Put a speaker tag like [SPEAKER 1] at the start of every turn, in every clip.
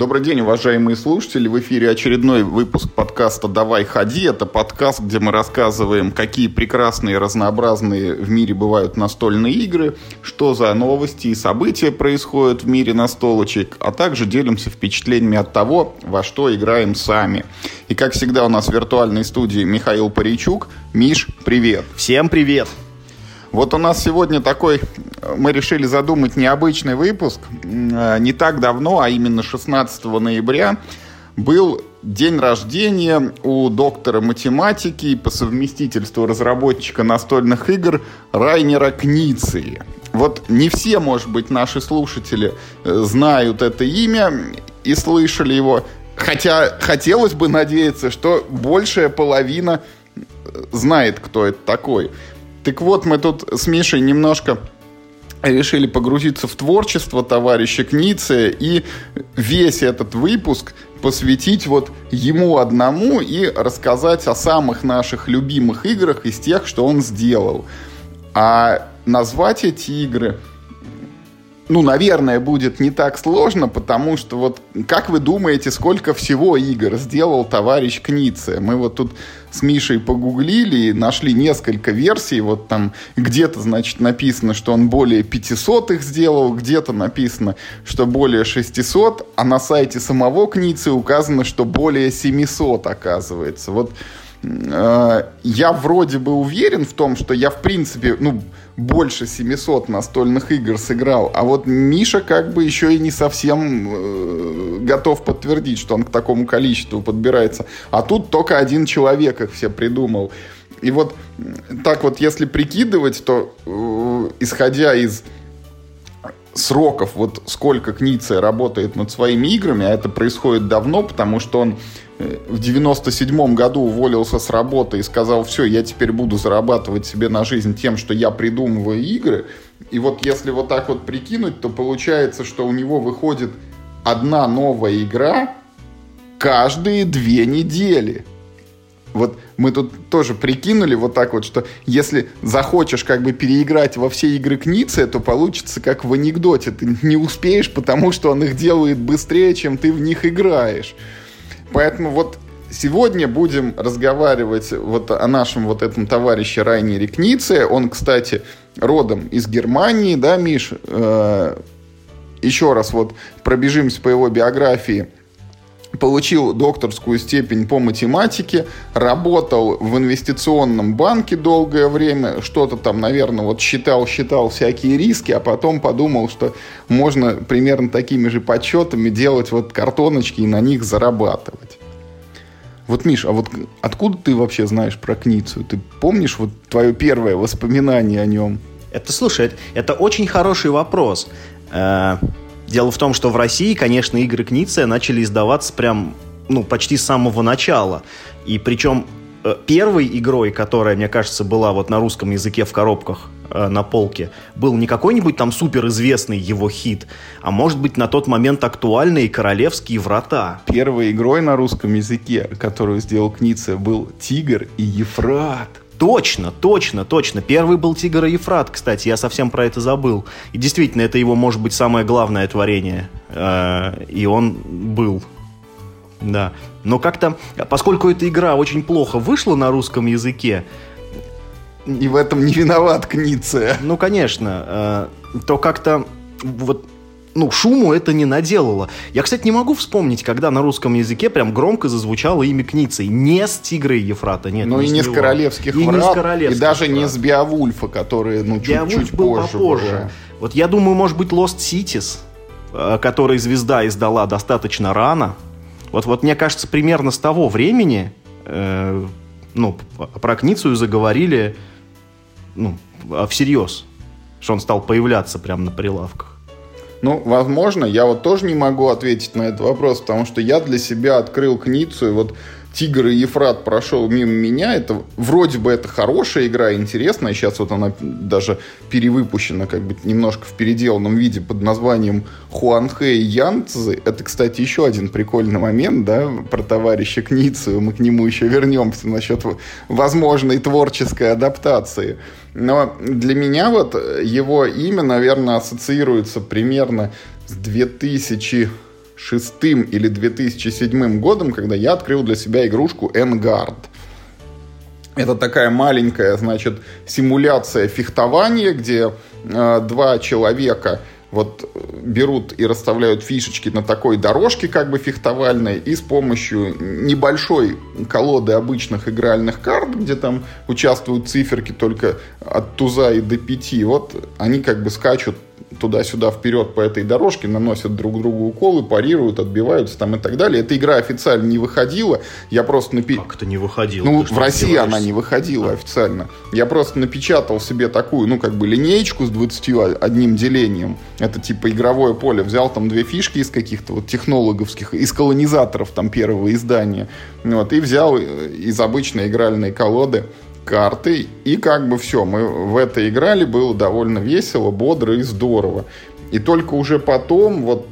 [SPEAKER 1] Добрый день, уважаемые слушатели. В эфире очередной выпуск подкаста «Давай ходи». Это подкаст, где мы рассказываем, какие прекрасные разнообразные в мире бывают настольные игры, что за новости и события происходят в мире настолочек, а также делимся впечатлениями от того, во что играем сами. И, как всегда, у нас в виртуальной студии Михаил Паричук. Миш, привет!
[SPEAKER 2] Всем привет!
[SPEAKER 1] Вот у нас сегодня такой, мы решили задумать необычный выпуск. Э, не так давно, а именно 16 ноября, был день рождения у доктора математики и по совместительству разработчика настольных игр Райнера Книции. Вот не все, может быть, наши слушатели э, знают это имя и слышали его, хотя хотелось бы надеяться, что большая половина э, знает, кто это такой. Так вот, мы тут с Мишей немножко решили погрузиться в творчество товарища Кницы и весь этот выпуск посвятить вот ему одному и рассказать о самых наших любимых играх из тех, что он сделал. А назвать эти игры ну, наверное, будет не так сложно, потому что вот как вы думаете, сколько всего игр сделал товарищ Книце? Мы вот тут с Мишей погуглили и нашли несколько версий. Вот там где-то, значит, написано, что он более 500 их сделал, где-то написано, что более 600, а на сайте самого Кницы указано, что более 700, оказывается. Вот я вроде бы уверен в том, что я, в принципе, ну, больше 700 настольных игр сыграл, а вот Миша как бы еще и не совсем э, готов подтвердить, что он к такому количеству подбирается. А тут только один человек их все придумал. И вот так вот, если прикидывать, то э, исходя из сроков, вот сколько Книция работает над своими играми, а это происходит давно, потому что он в 97 году уволился с работы и сказал, все, я теперь буду зарабатывать себе на жизнь тем, что я придумываю игры. И вот если вот так вот прикинуть, то получается, что у него выходит одна новая игра каждые две недели. Вот мы тут тоже прикинули вот так вот, что если захочешь как бы переиграть во все игры Кницы, то получится как в анекдоте. Ты не успеешь, потому что он их делает быстрее, чем ты в них играешь. Поэтому вот сегодня будем разговаривать вот о нашем вот этом товарище Райнере Книце. Он, кстати, родом из Германии, да, Миш? Э, еще раз вот пробежимся по его биографии получил докторскую степень по математике, работал в инвестиционном банке долгое время, что-то там, наверное, вот считал, считал всякие риски, а потом подумал, что можно примерно такими же подсчетами делать вот картоночки и на них зарабатывать. Вот, Миш, а вот откуда ты вообще знаешь про Кницию? Ты помнишь вот твое первое воспоминание о нем?
[SPEAKER 2] Это, слушай, это, это очень хороший вопрос. Дело в том, что в России, конечно, игры Книция начали издаваться прям, ну, почти с самого начала. И причем э, первой игрой, которая, мне кажется, была вот на русском языке в коробках э, на полке, был не какой-нибудь там суперизвестный его хит, а может быть на тот момент актуальные «Королевские врата».
[SPEAKER 1] Первой игрой на русском языке, которую сделал Книция, был «Тигр и Ефрат».
[SPEAKER 2] Точно, точно, точно. Первый был «Тигр и Ефрат», кстати, я совсем про это забыл. И действительно, это его, может быть, самое главное творение. Э, и он был. Да. Но как-то, поскольку эта игра очень плохо вышла на русском языке,
[SPEAKER 1] и в этом не виноват Книция.
[SPEAKER 2] Ну, конечно. Э, то как-то вот ну, шуму это не наделало. Я, кстати, не могу вспомнить, когда на русском языке прям громко зазвучало имя Кницы. Не с Тигра и Ефрата, нет.
[SPEAKER 1] Ну, и не с Королевских и врат, не с королевских и даже врат. не с Беовульфа, которые, ну, чуть-чуть
[SPEAKER 2] был
[SPEAKER 1] позже.
[SPEAKER 2] попозже. Были. Вот я думаю, может быть, Lost Cities, э, который звезда издала достаточно рано. Вот, вот мне кажется, примерно с того времени, э, ну, про Кницию заговорили, ну, всерьез, что он стал появляться прямо на прилавках.
[SPEAKER 1] Ну, возможно, я вот тоже не могу ответить на этот вопрос, потому что я для себя открыл книгу, и вот Тигр и Ефрат прошел мимо меня. Это вроде бы это хорошая игра, интересная. Сейчас вот она даже перевыпущена как бы немножко в переделанном виде под названием Хуанхэ и Янцзы. Это, кстати, еще один прикольный момент, да, про товарища Кницию. Мы к нему еще вернемся насчет возможной творческой адаптации. Но для меня вот его имя, наверное, ассоциируется примерно с 2000 2006 или 2007 годом, когда я открыл для себя игрушку Enguard. Это такая маленькая, значит, симуляция фехтования, где э, два человека вот берут и расставляют фишечки на такой дорожке как бы фехтовальной и с помощью небольшой колоды обычных игральных карт, где там участвуют циферки только от туза и до пяти, вот они как бы скачут туда-сюда вперед по этой дорожке, наносят друг другу уколы, парируют, отбиваются там и так далее. Эта игра официально не выходила. Я просто напи...
[SPEAKER 2] Как это не выходила?
[SPEAKER 1] Ну, в России она не выходила а. официально. Я просто напечатал себе такую, ну, как бы линеечку с 21 делением. Это типа игровое поле. Взял там две фишки из каких-то вот технологовских, из колонизаторов там первого издания. Вот, и взял из обычной игральной колоды карты, и как бы все, мы в это играли, было довольно весело, бодро и здорово. И только уже потом, вот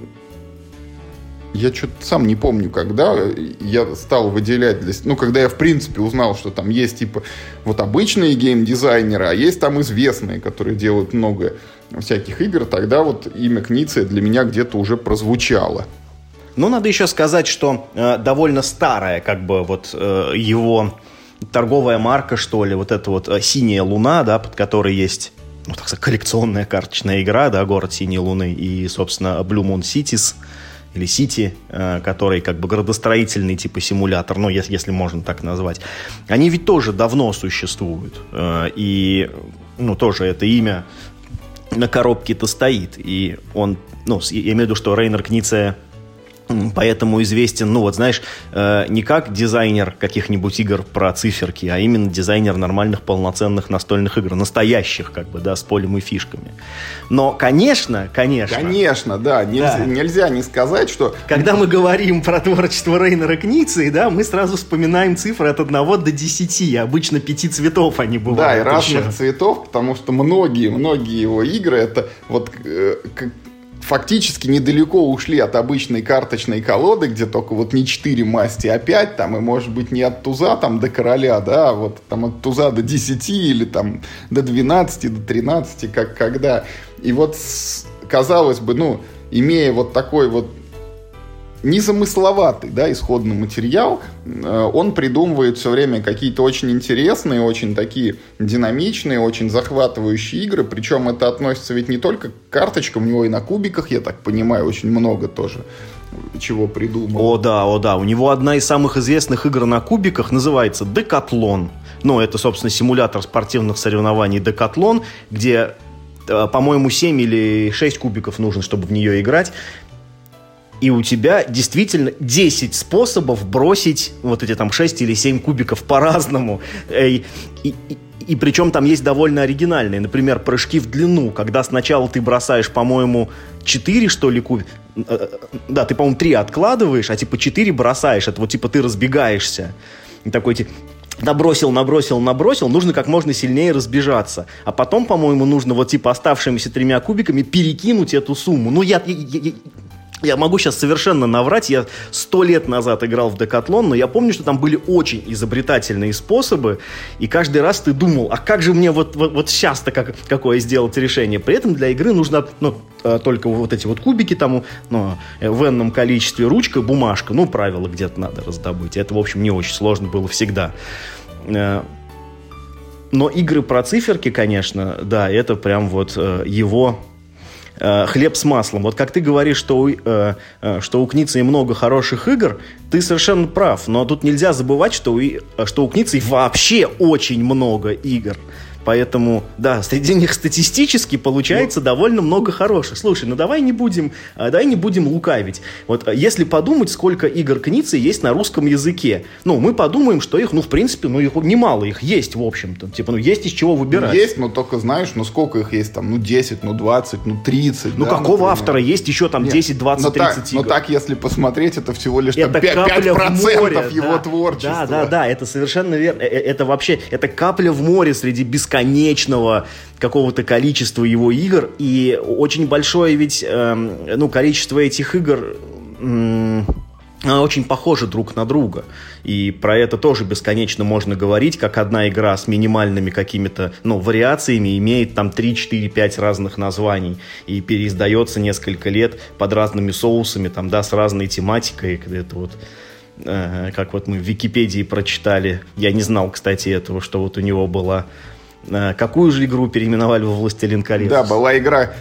[SPEAKER 1] я что-то сам не помню, когда я стал выделять для... Ну, когда я, в принципе, узнал, что там есть, типа, вот обычные геймдизайнеры, а есть там известные, которые делают много всяких игр, тогда вот имя Книция для меня где-то уже прозвучало.
[SPEAKER 2] Ну, надо еще сказать, что э, довольно старая, как бы, вот э, его торговая марка, что ли, вот эта вот э, «Синяя луна», да, под которой есть ну, так сказать, коллекционная карточная игра, да, «Город синей луны» и, собственно, «Blue Moon Cities», или City, э, который как бы градостроительный типа симулятор, ну, если, если можно так назвать, они ведь тоже давно существуют. Э, и, ну, тоже это имя на коробке-то стоит. И он, ну, я имею в виду, что Рейнер Книце Поэтому известен, ну вот знаешь, э, не как дизайнер каких-нибудь игр про циферки, а именно дизайнер нормальных полноценных настольных игр, настоящих, как бы, да, с полем и фишками. Но, конечно, конечно...
[SPEAKER 1] Конечно, да, нельзя, да. нельзя не сказать, что...
[SPEAKER 2] Когда мы говорим про творчество Рейнера Кницы, да, мы сразу вспоминаем цифры от 1 до 10, обычно пяти цветов они бывают.
[SPEAKER 1] Да, и разных еще. цветов, потому что многие, многие его игры, это вот э, фактически недалеко ушли от обычной карточной колоды, где только вот не 4 масти, а 5, там, и может быть не от туза там до короля, да, а вот там от туза до 10 или там до 12, до 13, как когда. И вот казалось бы, ну, имея вот такой вот незамысловатый, да, исходный материал, э, он придумывает все время какие-то очень интересные, очень такие динамичные, очень захватывающие игры, причем это относится ведь не только к карточкам, у него и на кубиках, я так понимаю, очень много тоже чего придумал.
[SPEAKER 2] О да, о да, у него одна из самых известных игр на кубиках называется Декатлон. Ну, это, собственно, симулятор спортивных соревнований Декатлон, где э, по-моему, 7 или 6 кубиков нужно, чтобы в нее играть и у тебя действительно 10 способов бросить вот эти там 6 или 7 кубиков по-разному. И, и, и причем там есть довольно оригинальные. Например, прыжки в длину, когда сначала ты бросаешь, по-моему, 4, что ли, куб... Э, э, да, ты, по-моему, 3 откладываешь, а типа 4 бросаешь. Это вот типа ты разбегаешься. И такой типа набросил, набросил, набросил, нужно как можно сильнее разбежаться. А потом, по-моему, нужно вот типа оставшимися тремя кубиками перекинуть эту сумму. Ну, я, я, я, я могу сейчас совершенно наврать, я сто лет назад играл в Декатлон, но я помню, что там были очень изобретательные способы, и каждый раз ты думал, а как же мне вот, вот, вот сейчас-то как, какое сделать решение? При этом для игры нужно ну, э, только вот эти вот кубики там ну, в энном количестве, ручка, бумажка, ну, правила где-то надо раздобыть. Это, в общем, не очень сложно было всегда. Э, но игры про циферки, конечно, да, это прям вот э, его э, хлеб с маслом. Вот как ты говоришь, что у, э, э, что у Кницы много хороших игр, ты совершенно прав. Но тут нельзя забывать, что у, что у Кницы вообще очень много игр. Поэтому, да, среди них статистически получается ну, довольно много хороших. Слушай, ну давай не будем, а, давай не будем лукавить. Вот а, если подумать, сколько игр Кницы есть на русском языке, ну, мы подумаем, что их, ну, в принципе, ну, их немало, их есть, в общем-то. Типа, ну, есть из чего выбирать.
[SPEAKER 1] Есть, но только знаешь, ну, сколько их есть там, ну, 10, ну, 20, ну, 30.
[SPEAKER 2] Ну, да, какого например? автора есть еще там 10, 20, но 30
[SPEAKER 1] так,
[SPEAKER 2] игр?
[SPEAKER 1] Но так, если посмотреть, это всего лишь это там, 5, 5% море, его
[SPEAKER 2] да,
[SPEAKER 1] творчества.
[SPEAKER 2] Да, да, да, это совершенно верно. Э, э, это вообще, это капля в море среди бесконечного какого-то количества его игр, и очень большое ведь, э, ну, количество этих игр... Э, очень похожи друг на друга. И про это тоже бесконечно можно говорить, как одна игра с минимальными какими-то ну, вариациями имеет там 3, 4, 5 разных названий и переиздается несколько лет под разными соусами, там, да, с разной тематикой. Это вот э, как вот мы в Википедии прочитали. Я не знал, кстати, этого, что вот у него была какую же игру переименовали во «Властелин колец»?
[SPEAKER 1] Да, была игра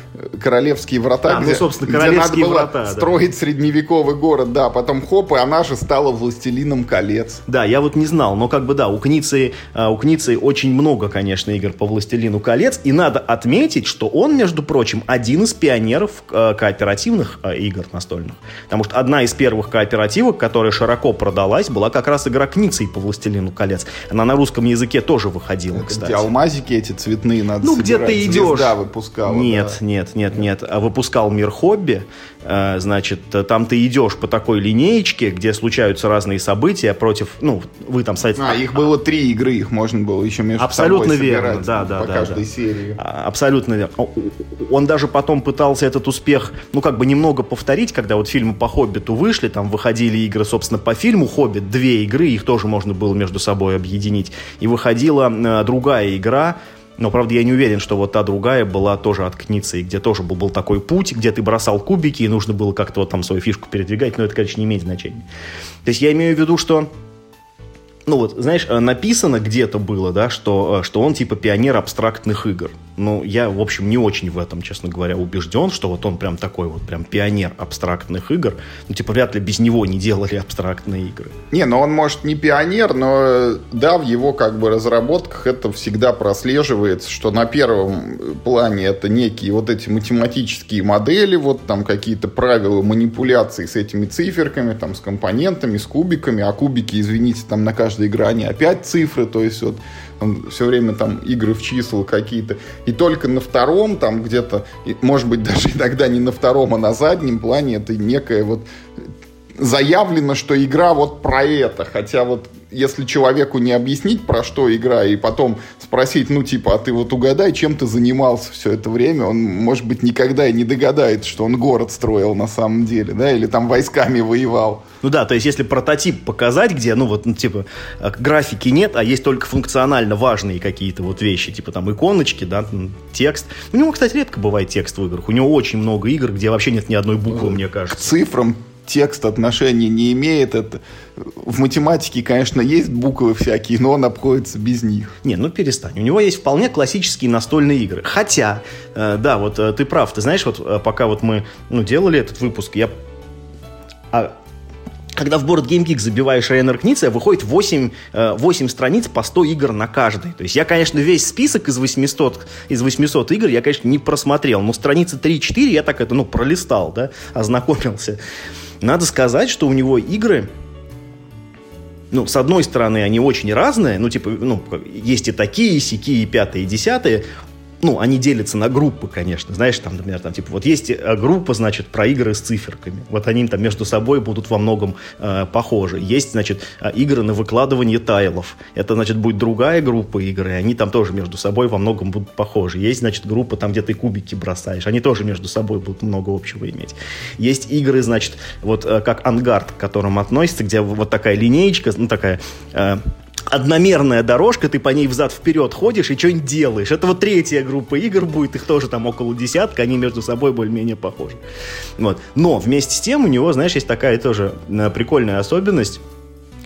[SPEAKER 1] «Королевские врата»,
[SPEAKER 2] а,
[SPEAKER 1] где,
[SPEAKER 2] ну, собственно, «Королевские
[SPEAKER 1] где надо
[SPEAKER 2] врата»,
[SPEAKER 1] было строить да. средневековый город, да, потом хоп, и она же стала «Властелином колец».
[SPEAKER 2] Да, я вот не знал, но как бы да, у Кницы, э, у Кницы очень много, конечно, игр по «Властелину колец», и надо отметить, что он, между прочим, один из пионеров э, кооперативных игр настольных. Потому что одна из первых кооперативок, которая широко продалась, была как раз игра Кницы по «Властелину колец». Она на русском языке тоже выходила, кстати
[SPEAKER 1] газики эти цветные надо
[SPEAKER 2] Ну, где ты идешь.
[SPEAKER 1] Звезда выпускала.
[SPEAKER 2] Нет,
[SPEAKER 1] да.
[SPEAKER 2] нет, нет, нет. А выпускал Мир Хобби. Э, значит, там ты идешь по такой линеечке, где случаются разные события против, ну, вы там, кстати...
[SPEAKER 1] А, их было три игры, их можно было еще между
[SPEAKER 2] Абсолютно
[SPEAKER 1] собой
[SPEAKER 2] верно, да, да,
[SPEAKER 1] по
[SPEAKER 2] да.
[SPEAKER 1] каждой
[SPEAKER 2] да.
[SPEAKER 1] серии.
[SPEAKER 2] А, абсолютно верно. Он даже потом пытался этот успех, ну, как бы немного повторить, когда вот фильмы по Хоббиту вышли, там выходили игры, собственно, по фильму Хоббит, две игры, их тоже можно было между собой объединить. И выходила э, другая игра, но, правда, я не уверен, что вот та другая была тоже от Кницы, где тоже был, был такой путь, где ты бросал кубики, и нужно было как-то вот там свою фишку передвигать, но это, конечно, не имеет значения. То есть я имею в виду, что ну вот, знаешь, э, написано где-то было, да, что, э, что он типа пионер абстрактных игр. Ну, я, в общем, не очень в этом, честно говоря, убежден, что вот он прям такой вот, прям пионер абстрактных игр. Ну, типа, вряд ли без него не делали абстрактные игры.
[SPEAKER 1] Не, ну он, может, не пионер, но да, в его как бы разработках это всегда прослеживается, что на первом плане это некие вот эти математические модели, вот там какие-то правила манипуляции с этими циферками, там, с компонентами, с кубиками, а кубики, извините, там на каждой каждой грани опять цифры, то есть вот он все время там игры в числа какие-то. И только на втором, там где-то, может быть, даже иногда не на втором, а на заднем плане это некое вот заявлено, что игра вот про это. Хотя вот если человеку не объяснить, про что игра, и потом спросить, ну, типа, а ты вот угадай, чем ты занимался все это время, он, может быть, никогда и не догадается, что он город строил на самом деле, да, или там войсками воевал.
[SPEAKER 2] Ну да, то есть если прототип показать, где, ну вот, ну, типа, э, графики нет, а есть только функционально важные какие-то вот вещи, типа там иконочки, да, текст. У него, кстати, редко бывает текст в играх. У него очень много игр, где вообще нет ни одной буквы, мне кажется.
[SPEAKER 1] К цифрам текст отношения не имеет. Это в математике, конечно, есть буквы всякие, но он обходится без них.
[SPEAKER 2] Не, ну перестань. У него есть вполне классические настольные игры. Хотя, э, да, вот э, ты прав. Ты знаешь, вот э, пока вот мы ну, делали этот выпуск, я а, когда в Board Game Geek забиваешь Рейнер Кница, выходит 8, 8 э, страниц по 100 игр на каждой. То есть я, конечно, весь список из 800, из 800 игр я, конечно, не просмотрел, но страницы 3-4 я так это, ну, пролистал, да, ознакомился. Надо сказать, что у него игры, ну, с одной стороны, они очень разные, ну, типа, ну, есть и такие, и сякие, и пятые, и десятые ну, они делятся на группы, конечно. Знаешь, там, например, там, типа, вот есть э, группа, значит, про игры с циферками. Вот они там между собой будут во многом э, похожи. Есть, значит, э, игры на выкладывание тайлов. Это, значит, будет другая группа игр, и они там тоже между собой во многом будут похожи. Есть, значит, группа там, где ты кубики бросаешь. Они тоже между собой будут много общего иметь. Есть игры, значит, вот э, как Ангард, к которым относится, где вот такая линеечка, ну, такая... Э, одномерная дорожка, ты по ней взад-вперед ходишь и что-нибудь делаешь. Это вот третья группа игр будет, их тоже там около десятка, они между собой более-менее похожи. Вот. Но вместе с тем у него, знаешь, есть такая тоже э, прикольная особенность,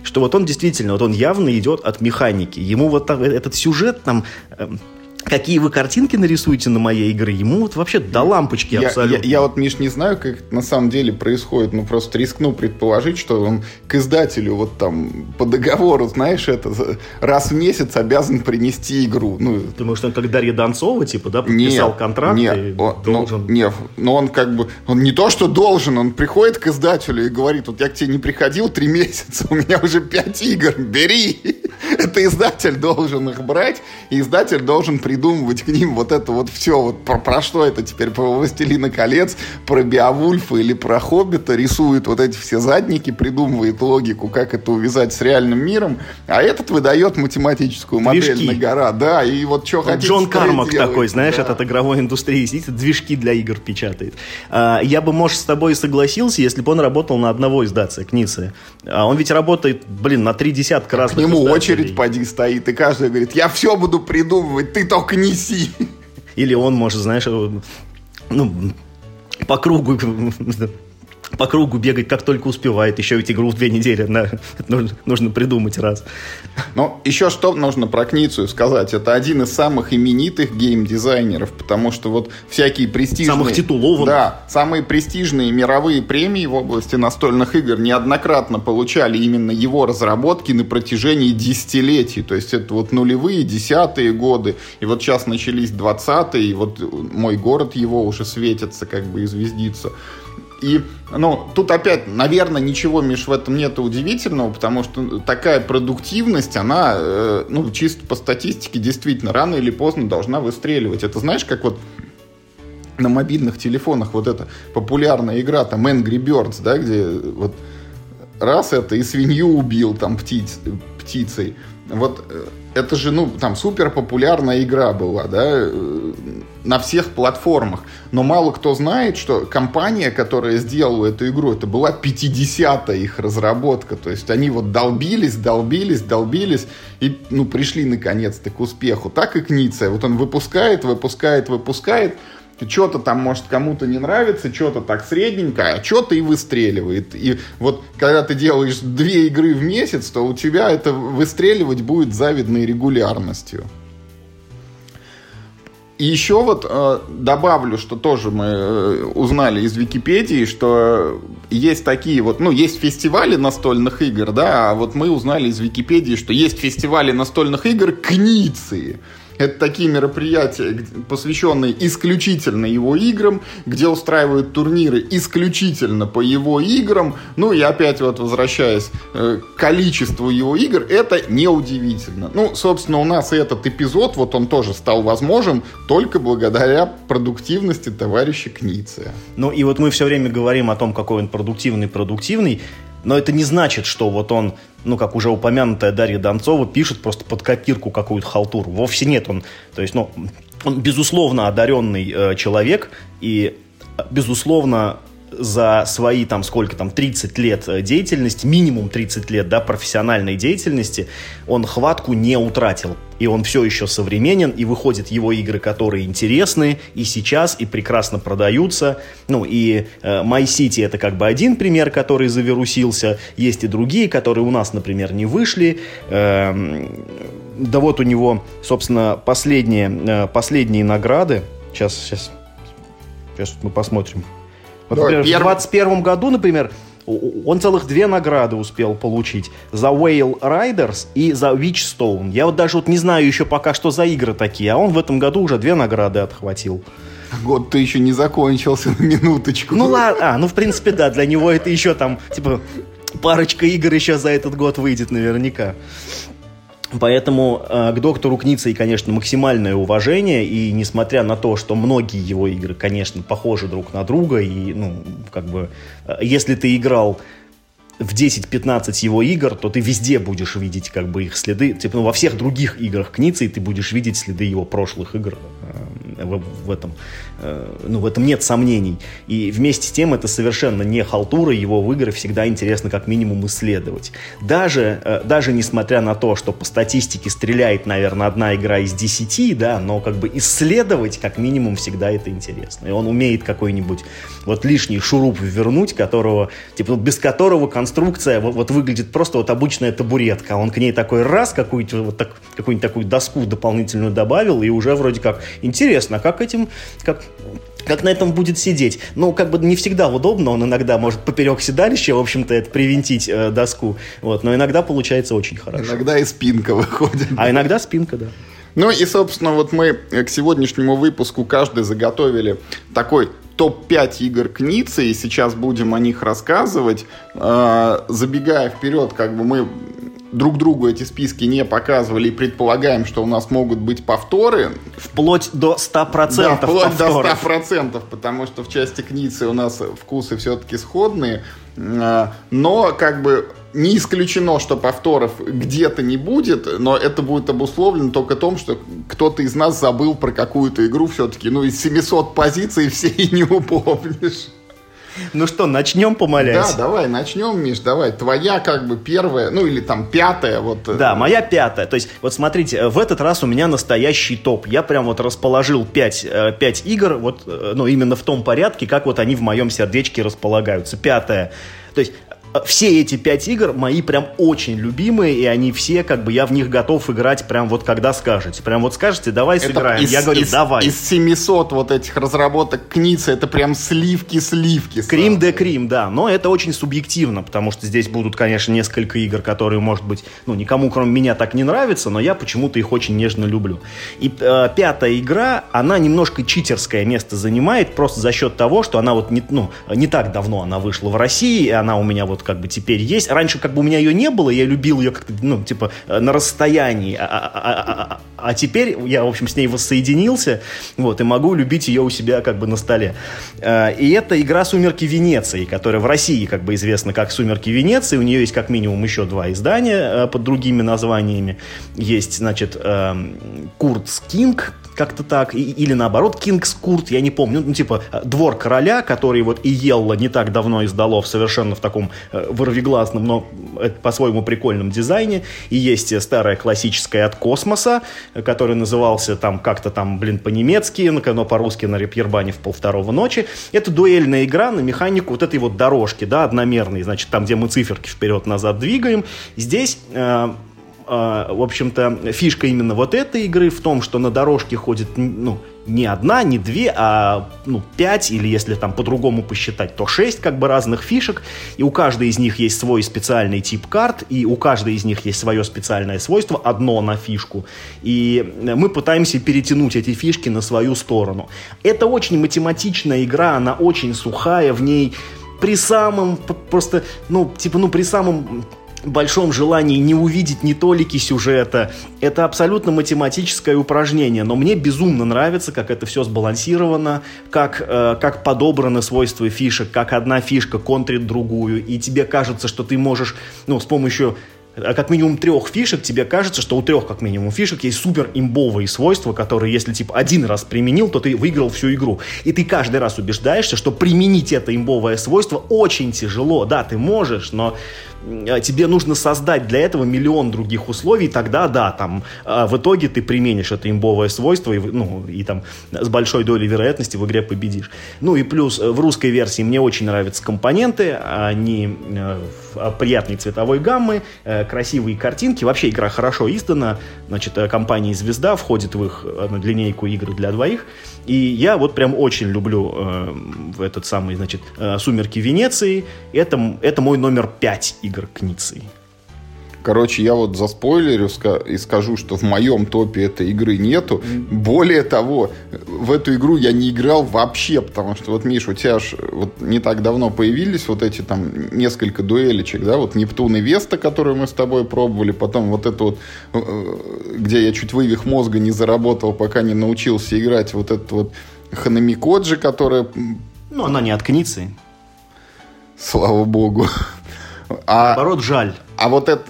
[SPEAKER 2] что вот он действительно, вот он явно идет от механики. Ему вот этот сюжет там эм, какие вы картинки нарисуете на моей игры, ему вот вообще до лампочки
[SPEAKER 1] я,
[SPEAKER 2] абсолютно.
[SPEAKER 1] Я, я вот, Миш, не знаю, как это на самом деле происходит, но просто рискну предположить, что он к издателю вот там по договору, знаешь, это раз в месяц обязан принести игру. Ну,
[SPEAKER 2] Думаешь, что он как Дарья Донцова, типа, да, подписал нет, контракт
[SPEAKER 1] нет,
[SPEAKER 2] и
[SPEAKER 1] он,
[SPEAKER 2] ну, должен...
[SPEAKER 1] Ну, нет, но он как бы, он не то, что должен, он приходит к издателю и говорит, вот я к тебе не приходил три месяца, у меня уже пять игр, бери. Это издатель должен их брать, и издатель должен придумывать к ним вот это вот все. Вот про, про что это теперь? Про «Властелина колец», про Биовульфа или про Хоббита рисует вот эти все задники, придумывает логику, как это увязать с реальным миром, а этот выдает математическую модель движки. на гора. Да, и вот что хотите,
[SPEAKER 2] Джон Кармак такой, знаешь, да. этот игровой индустрии сидит, движки для игр печатает. А, я бы, может, с тобой согласился, если бы он работал на одного издателя, Кницы. А он ведь работает, блин, на три десятка разных
[SPEAKER 1] К нему издателей. очередь поди стоит, и каждый говорит, я все буду придумывать, ты только неси.
[SPEAKER 2] Или он может, знаешь, ну, по кругу по кругу бегать как только успевает. Еще ведь игру в две недели на, нужно, нужно придумать раз.
[SPEAKER 1] Ну, еще что нужно про Кницию сказать. Это один из самых именитых геймдизайнеров, потому что вот всякие престижные...
[SPEAKER 2] Самых титулованных.
[SPEAKER 1] Да, самые престижные мировые премии в области настольных игр неоднократно получали именно его разработки на протяжении десятилетий. То есть это вот нулевые, десятые годы. И вот сейчас начались двадцатые, и вот мой город его уже светится, как бы и звездится. И, ну, тут опять, наверное, ничего, Миш, в этом нет удивительного, потому что такая продуктивность, она, э, ну, чисто по статистике, действительно, рано или поздно должна выстреливать. Это знаешь, как вот на мобильных телефонах вот эта популярная игра, там, Angry Birds, да, где вот раз это и свинью убил там птиц, птицей. Вот э, это же, ну, там, супер популярная игра была, да, э, на всех платформах. Но мало кто знает, что компания, которая сделала эту игру, это была 50-я их разработка. То есть они вот долбились, долбились, долбились и, ну, пришли наконец-то к успеху. Так и Книция. Вот он выпускает, выпускает, выпускает, что-то там, может, кому-то не нравится, что-то так средненько, а что-то и выстреливает. И вот когда ты делаешь две игры в месяц, то у тебя это выстреливать будет завидной регулярностью. И еще вот э, добавлю, что тоже мы э, узнали из Википедии, что есть такие вот, ну, есть фестивали настольных игр, да, а вот мы узнали из Википедии, что есть фестивали настольных игр Книции. Это такие мероприятия, посвященные исключительно его играм, где устраивают турниры исключительно по его играм. Ну и опять вот возвращаясь э, к количеству его игр, это неудивительно. Ну, собственно, у нас этот эпизод, вот он тоже стал возможен только благодаря продуктивности товарища Книция.
[SPEAKER 2] Ну и вот мы все время говорим о том, какой он продуктивный-продуктивный, но это не значит, что вот он, ну, как уже упомянутая Дарья Донцова, пишет просто под копирку какую-то халтуру. Вовсе нет он. То есть, ну, он, безусловно, одаренный э, человек и, безусловно, за свои там сколько там 30 лет э, деятельности, минимум 30 лет, да, профессиональной деятельности, он хватку не утратил. И он все еще современен, и выходят его игры, которые интересны и сейчас, и прекрасно продаются. Ну, и э, My City это как бы один пример, который завирусился. Есть и другие, которые у нас, например, не вышли. Э, да вот у него, собственно, последние, э, последние награды. Сейчас, сейчас, сейчас мы посмотрим. Вот, например, в 2021 году, например, он целых две награды успел получить. За Whale Riders и за Witchstone. Я вот даже вот не знаю еще пока, что за игры такие, а он в этом году уже две награды отхватил.
[SPEAKER 1] Год-то еще не закончился, на минуточку.
[SPEAKER 2] Ну ладно, а, ну в принципе да, для него это еще там, типа, парочка игр еще за этот год выйдет наверняка. Поэтому э, к доктору Книце, конечно, максимальное уважение, и несмотря на то, что многие его игры, конечно, похожи друг на друга, и, ну, как бы, э, если ты играл в 10-15 его игр, то ты везде будешь видеть как бы их следы. Типа, ну, во всех других играх Кницы ты будешь видеть следы его прошлых игр в, в этом. Э, ну, в этом нет сомнений. И вместе с тем это совершенно не халтура, его в игры всегда интересно как минимум исследовать. Даже, э, даже несмотря на то, что по статистике стреляет, наверное, одна игра из десяти, да, но как бы исследовать как минимум всегда это интересно. И он умеет какой-нибудь вот лишний шуруп вернуть, которого, типа, без которого конструкция вот, вот выглядит просто вот обычная табуретка. Он к ней такой раз какую-нибудь вот так, какую-нибудь такую доску дополнительную добавил, и уже вроде как интересно, как этим, как, как на этом будет сидеть. Ну, как бы не всегда удобно, он иногда может поперек седалища, в общем-то, это привинтить э, доску, вот, но иногда получается очень хорошо.
[SPEAKER 1] Иногда и спинка выходит.
[SPEAKER 2] А иногда спинка, да.
[SPEAKER 1] Ну и, собственно, вот мы к сегодняшнему выпуску каждый заготовили такой топ-5 игр Кницы, и сейчас будем о них рассказывать. Э, забегая вперед, как бы мы друг другу эти списки не показывали и предполагаем, что у нас могут быть повторы.
[SPEAKER 2] Вплоть до 100% Да,
[SPEAKER 1] вплоть повторов. до 100%, потому что в части Кницы у нас вкусы все-таки сходные. А, но как бы не исключено, что повторов где-то не будет, но это будет обусловлено только том, что кто-то из нас забыл про какую-то игру все-таки. Ну, из 700 позиций все и не упомнишь.
[SPEAKER 2] Ну что, начнем, помолясь?
[SPEAKER 1] Да, давай, начнем, Миш, давай. Твоя как бы первая, ну или там пятая. вот.
[SPEAKER 2] Э, да, моя пятая. То есть, вот смотрите, в этот раз у меня настоящий топ. Я прям вот расположил пять, э, пять игр, вот, э, ну именно в том порядке, как вот они в моем сердечке располагаются. Пятая. То есть все эти пять игр мои прям очень любимые, и они все, как бы, я в них готов играть прям вот когда скажете. Прям вот скажете, давай это сыграем.
[SPEAKER 1] Из,
[SPEAKER 2] я говорю,
[SPEAKER 1] из,
[SPEAKER 2] давай.
[SPEAKER 1] Из 700 вот этих разработок Кницы, это прям сливки-сливки.
[SPEAKER 2] Крим де Крим, да. Но это очень субъективно, потому что здесь будут, конечно, несколько игр, которые, может быть, ну, никому, кроме меня, так не нравятся, но я почему-то их очень нежно люблю. И э, пятая игра, она немножко читерское место занимает, просто за счет того, что она вот не, ну, не так давно она вышла в России, и она у меня вот как бы теперь есть. Раньше как бы у меня ее не было, я любил ее как-то, ну, типа, э, на расстоянии. А, а, а, а теперь я, в общем, с ней воссоединился, вот, и могу любить ее у себя как бы на столе. И это игра «Сумерки Венеции», которая в России как бы известна как «Сумерки Венеции». У нее есть как минимум еще два издания под другими названиями. Есть, значит, Куртс Кинг, как-то так, и, или наоборот, Кингс Курт, я не помню, ну, типа, Двор Короля, который вот и Елла не так давно издало в совершенно в таком э, вырвиглазном, но э, по-своему прикольном дизайне, и есть старая классическая от Космоса, который назывался там как-то там, блин, по-немецки, но по-русски на Репьербане в полвторого ночи. Это дуэльная игра на механику вот этой вот дорожки, да, одномерной, значит, там, где мы циферки вперед-назад двигаем. Здесь э, в общем-то, фишка именно вот этой игры в том, что на дорожке ходит, ну, не одна, не две, а, ну, пять, или если там по-другому посчитать, то шесть как бы разных фишек, и у каждой из них есть свой специальный тип карт, и у каждой из них есть свое специальное свойство, одно на фишку, и мы пытаемся перетянуть эти фишки на свою сторону. Это очень математичная игра, она очень сухая, в ней при самом, просто, ну, типа, ну, при самом большом желании не увидеть ни толики сюжета. Это абсолютно математическое упражнение, но мне безумно нравится, как это все сбалансировано, как, э, как подобраны свойства фишек, как одна фишка контрит другую, и тебе кажется, что ты можешь ну, с помощью а как минимум трех фишек, тебе кажется, что у трех как минимум фишек есть супер имбовые свойства, которые, если типа один раз применил, то ты выиграл всю игру. И ты каждый раз убеждаешься, что применить это имбовое свойство очень тяжело. Да, ты можешь, но тебе нужно создать для этого миллион других условий, тогда да, там а, в итоге ты применишь это имбовое свойство и, ну, и там с большой долей вероятности в игре победишь. Ну и плюс э, в русской версии мне очень нравятся компоненты, они э, приятной цветовой гаммы, э, красивые картинки, вообще игра хорошо издана, значит, компания «Звезда» входит в их линейку игр для двоих, и я вот прям очень люблю э, этот самый, значит, «Сумерки Венеции», это, это мой номер пять игр игр к Ницце.
[SPEAKER 1] Короче, я вот заспойлерю и скажу, что в моем топе этой игры нету. Более того, в эту игру я не играл вообще, потому что вот, Миш, у тебя ж вот не так давно появились вот эти там несколько дуэлечек, да, вот Нептун и Веста, которую мы с тобой пробовали, потом вот это вот, э, где я чуть вывих мозга не заработал, пока не научился играть, вот этот вот Ханамикоджи, которая...
[SPEAKER 2] Ну, она не от Кницы.
[SPEAKER 1] Слава богу.
[SPEAKER 2] А, Наоборот, жаль.
[SPEAKER 1] А вот это...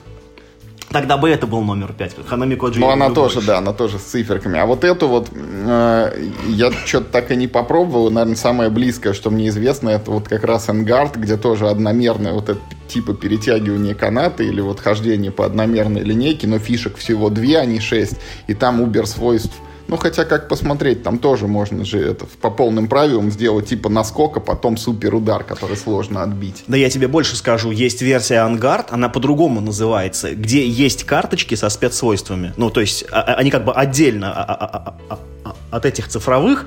[SPEAKER 2] Тогда бы это был номер пять. Ханами Коджи.
[SPEAKER 1] Ну, она тоже, больше. да, она тоже с циферками. А вот эту вот э, я что-то так и не попробовал. Наверное, самое близкое, что мне известно, это вот как раз Энгард, где тоже одномерное вот это типа перетягивание каната или вот хождение по одномерной линейке, но фишек всего две, а не шесть. И там убер свойств ну, хотя как посмотреть, там тоже можно же это по полным правилам сделать типа наскока, потом супер удар, который сложно отбить.
[SPEAKER 2] Да я тебе больше скажу, есть версия Ангард, она по-другому называется, где есть карточки со спецсвойствами. Ну, то есть а, а, они как бы отдельно а, от этих цифровых,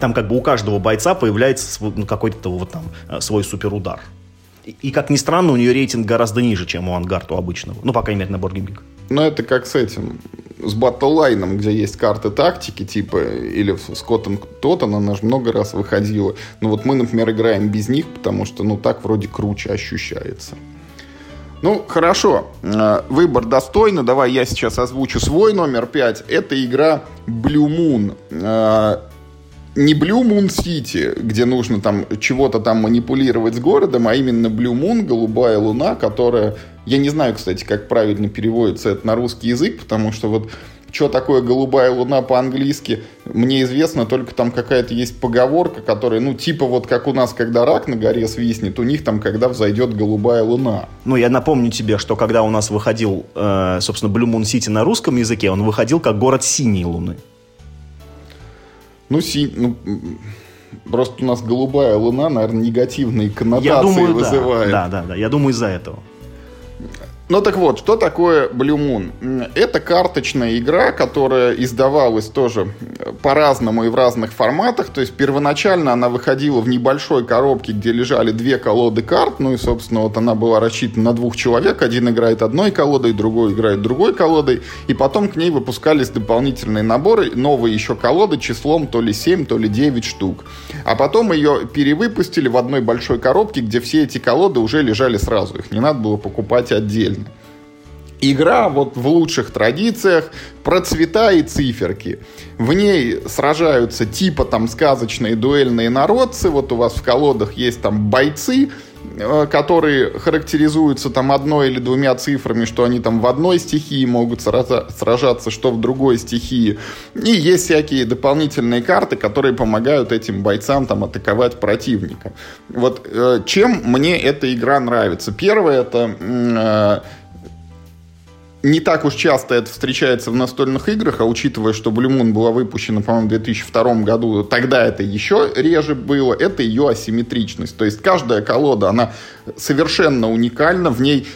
[SPEAKER 2] там как бы у каждого бойца появляется ну, какой-то вот там свой суперудар. И, и, как ни странно, у нее рейтинг гораздо ниже, чем у Ангард у обычного. Ну, по крайней мере, на Боргемик.
[SPEAKER 1] Ну, это как с этим с батллайном, где есть карты тактики, типа, или с Коттон Тоттен, она же много раз выходила. Но вот мы, например, играем без них, потому что, ну, так вроде круче ощущается. Ну, хорошо. Э, выбор достойный. Давай я сейчас озвучу свой номер пять. Это игра Blue Moon. Э, не Blue Moon City, где нужно там чего-то там манипулировать с городом, а именно Blue Moon, голубая луна, которая... Я не знаю, кстати, как правильно переводится это на русский язык, потому что вот что такое голубая луна по-английски, мне известно, только там какая-то есть поговорка, которая, ну, типа вот как у нас, когда рак на горе свистнет, у них там, когда взойдет голубая луна.
[SPEAKER 2] Ну, я напомню тебе, что когда у нас выходил, э, собственно, Blue Moon City на русском языке, он выходил как город синей луны.
[SPEAKER 1] Ну, си... ну, просто у нас голубая луна, наверное, негативные коннотации я думаю, вызывает.
[SPEAKER 2] Да, да, да, я думаю из-за этого.
[SPEAKER 1] Ну так вот, что такое Blue Moon? Это карточная игра, которая издавалась тоже по-разному и в разных форматах. То есть первоначально она выходила в небольшой коробке, где лежали две колоды карт. Ну и, собственно, вот она была рассчитана на двух человек. Один играет одной колодой, другой играет другой колодой. И потом к ней выпускались дополнительные наборы, новые еще колоды числом то ли 7, то ли 9 штук. А потом ее перевыпустили в одной большой коробке, где все эти колоды уже лежали сразу. Их не надо было покупать отдельно. Игра вот в лучших традициях про цвета и циферки. В ней сражаются типа там сказочные дуэльные народцы. Вот у вас в колодах есть там бойцы, э, которые характеризуются там одной или двумя цифрами, что они там в одной стихии могут сражаться, что в другой стихии. И есть всякие дополнительные карты, которые помогают этим бойцам там атаковать противника. Вот э, чем мне эта игра нравится? Первое это э, не так уж часто это встречается в настольных играх, а учитывая, что Blue Moon была выпущена, по-моему, в 2002 году, тогда это еще реже было, это ее асимметричность. То есть каждая колода, она совершенно уникальна, в ней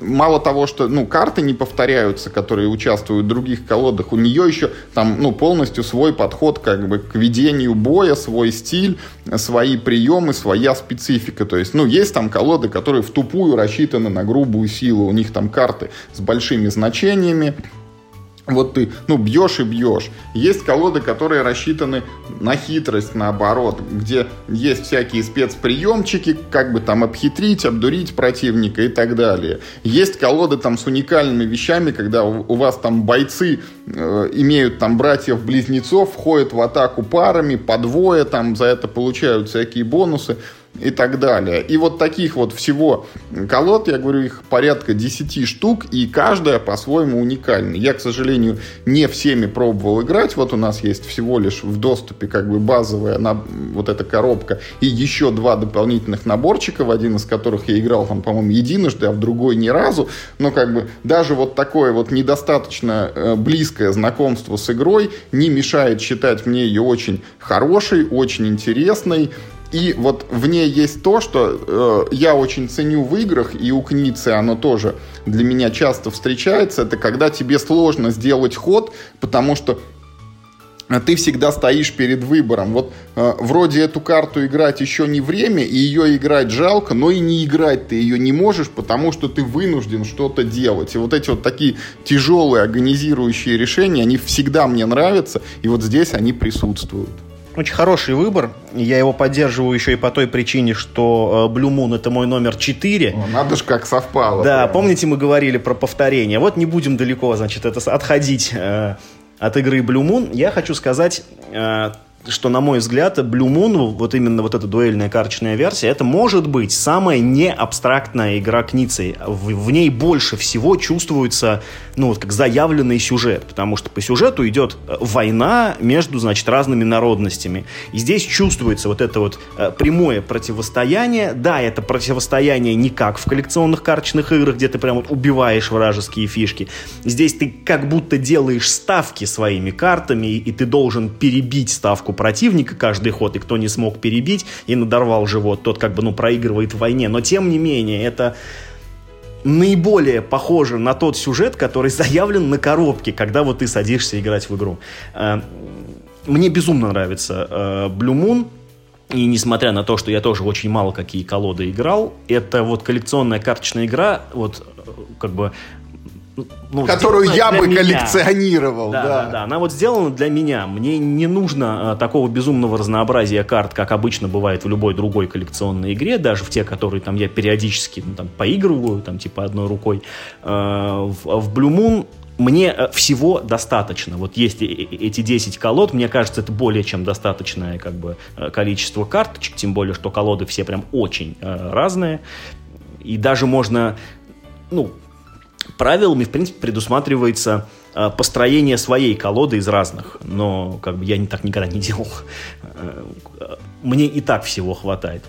[SPEAKER 1] мало того, что ну, карты не повторяются, которые участвуют в других колодах, у нее еще там ну, полностью свой подход как бы к ведению боя, свой стиль, свои приемы, своя специфика. То есть, ну, есть там колоды, которые в тупую рассчитаны на грубую силу, у них там карты с большими значениями, вот ты, ну, бьешь и бьешь. Есть колоды, которые рассчитаны на хитрость, наоборот, где есть всякие спецприемчики, как бы там обхитрить, обдурить противника и так далее. Есть колоды там с уникальными вещами, когда у вас там бойцы э, имеют там братьев-близнецов, входят в атаку парами, по двое, там за это получают всякие бонусы и так далее. И вот таких вот всего колод, я говорю, их порядка 10 штук, и каждая по-своему уникальна. Я, к сожалению, не всеми пробовал играть. Вот у нас есть всего лишь в доступе как бы базовая на, вот эта коробка и еще два дополнительных наборчика, в один из которых я играл, там, по-моему, единожды, а в другой ни разу. Но как бы даже вот такое вот недостаточно э, близкое знакомство с игрой не мешает считать мне ее очень хорошей, очень интересной, и вот в ней есть то, что э, я очень ценю в играх, и у Кницы оно тоже для меня часто встречается, это когда тебе сложно сделать ход, потому что ты всегда стоишь перед выбором. Вот э, вроде эту карту играть еще не время, и ее играть жалко, но и не играть ты ее не можешь, потому что ты вынужден что-то делать. И вот эти вот такие тяжелые агонизирующие решения, они всегда мне нравятся, и вот здесь они присутствуют.
[SPEAKER 2] Очень хороший выбор. Я его поддерживаю еще и по той причине, что э, Blue Moon это мой номер 4.
[SPEAKER 1] О, надо же, как совпало.
[SPEAKER 2] Да, прямо. помните, мы говорили про повторение. Вот не будем далеко, значит, это отходить э, от игры Blue Moon. Я хочу сказать э, что, на мой взгляд, Blue Moon, вот именно вот эта дуэльная карточная версия, это может быть самая не абстрактная игра Кницы. В, в ней больше всего чувствуется, ну, вот как заявленный сюжет, потому что по сюжету идет э, война между, значит, разными народностями. И здесь чувствуется вот это вот э, прямое противостояние. Да, это противостояние не как в коллекционных карточных играх, где ты прям вот убиваешь вражеские фишки. Здесь ты как будто делаешь ставки своими картами, и ты должен перебить ставку противника каждый ход, и кто не смог перебить и надорвал живот, тот как бы, ну, проигрывает в войне. Но, тем не менее, это наиболее похоже на тот сюжет, который заявлен на коробке, когда вот ты садишься играть в игру. Э, мне безумно нравится э, Blue Moon, и несмотря на то, что я тоже очень мало какие колоды играл, это вот коллекционная карточная игра, вот э, как бы
[SPEAKER 1] ну, которую я бы меня. коллекционировал.
[SPEAKER 2] Да, да, да, да. Она вот сделана для меня. Мне не нужно а, такого безумного разнообразия карт, как обычно бывает в любой другой коллекционной игре, даже в те, которые там я периодически ну, там, поигрываю, там типа одной рукой. А, в, в Blue Moon мне э, всего достаточно. Вот есть эти 10 колод, мне кажется, это более чем достаточное как бы, э, количество карточек, тем более, что колоды все прям очень э, разные. И даже можно, ну, правилами, в принципе, предусматривается э, построение своей колоды из разных. Но как бы я не так никогда не делал. Э, мне и так всего хватает.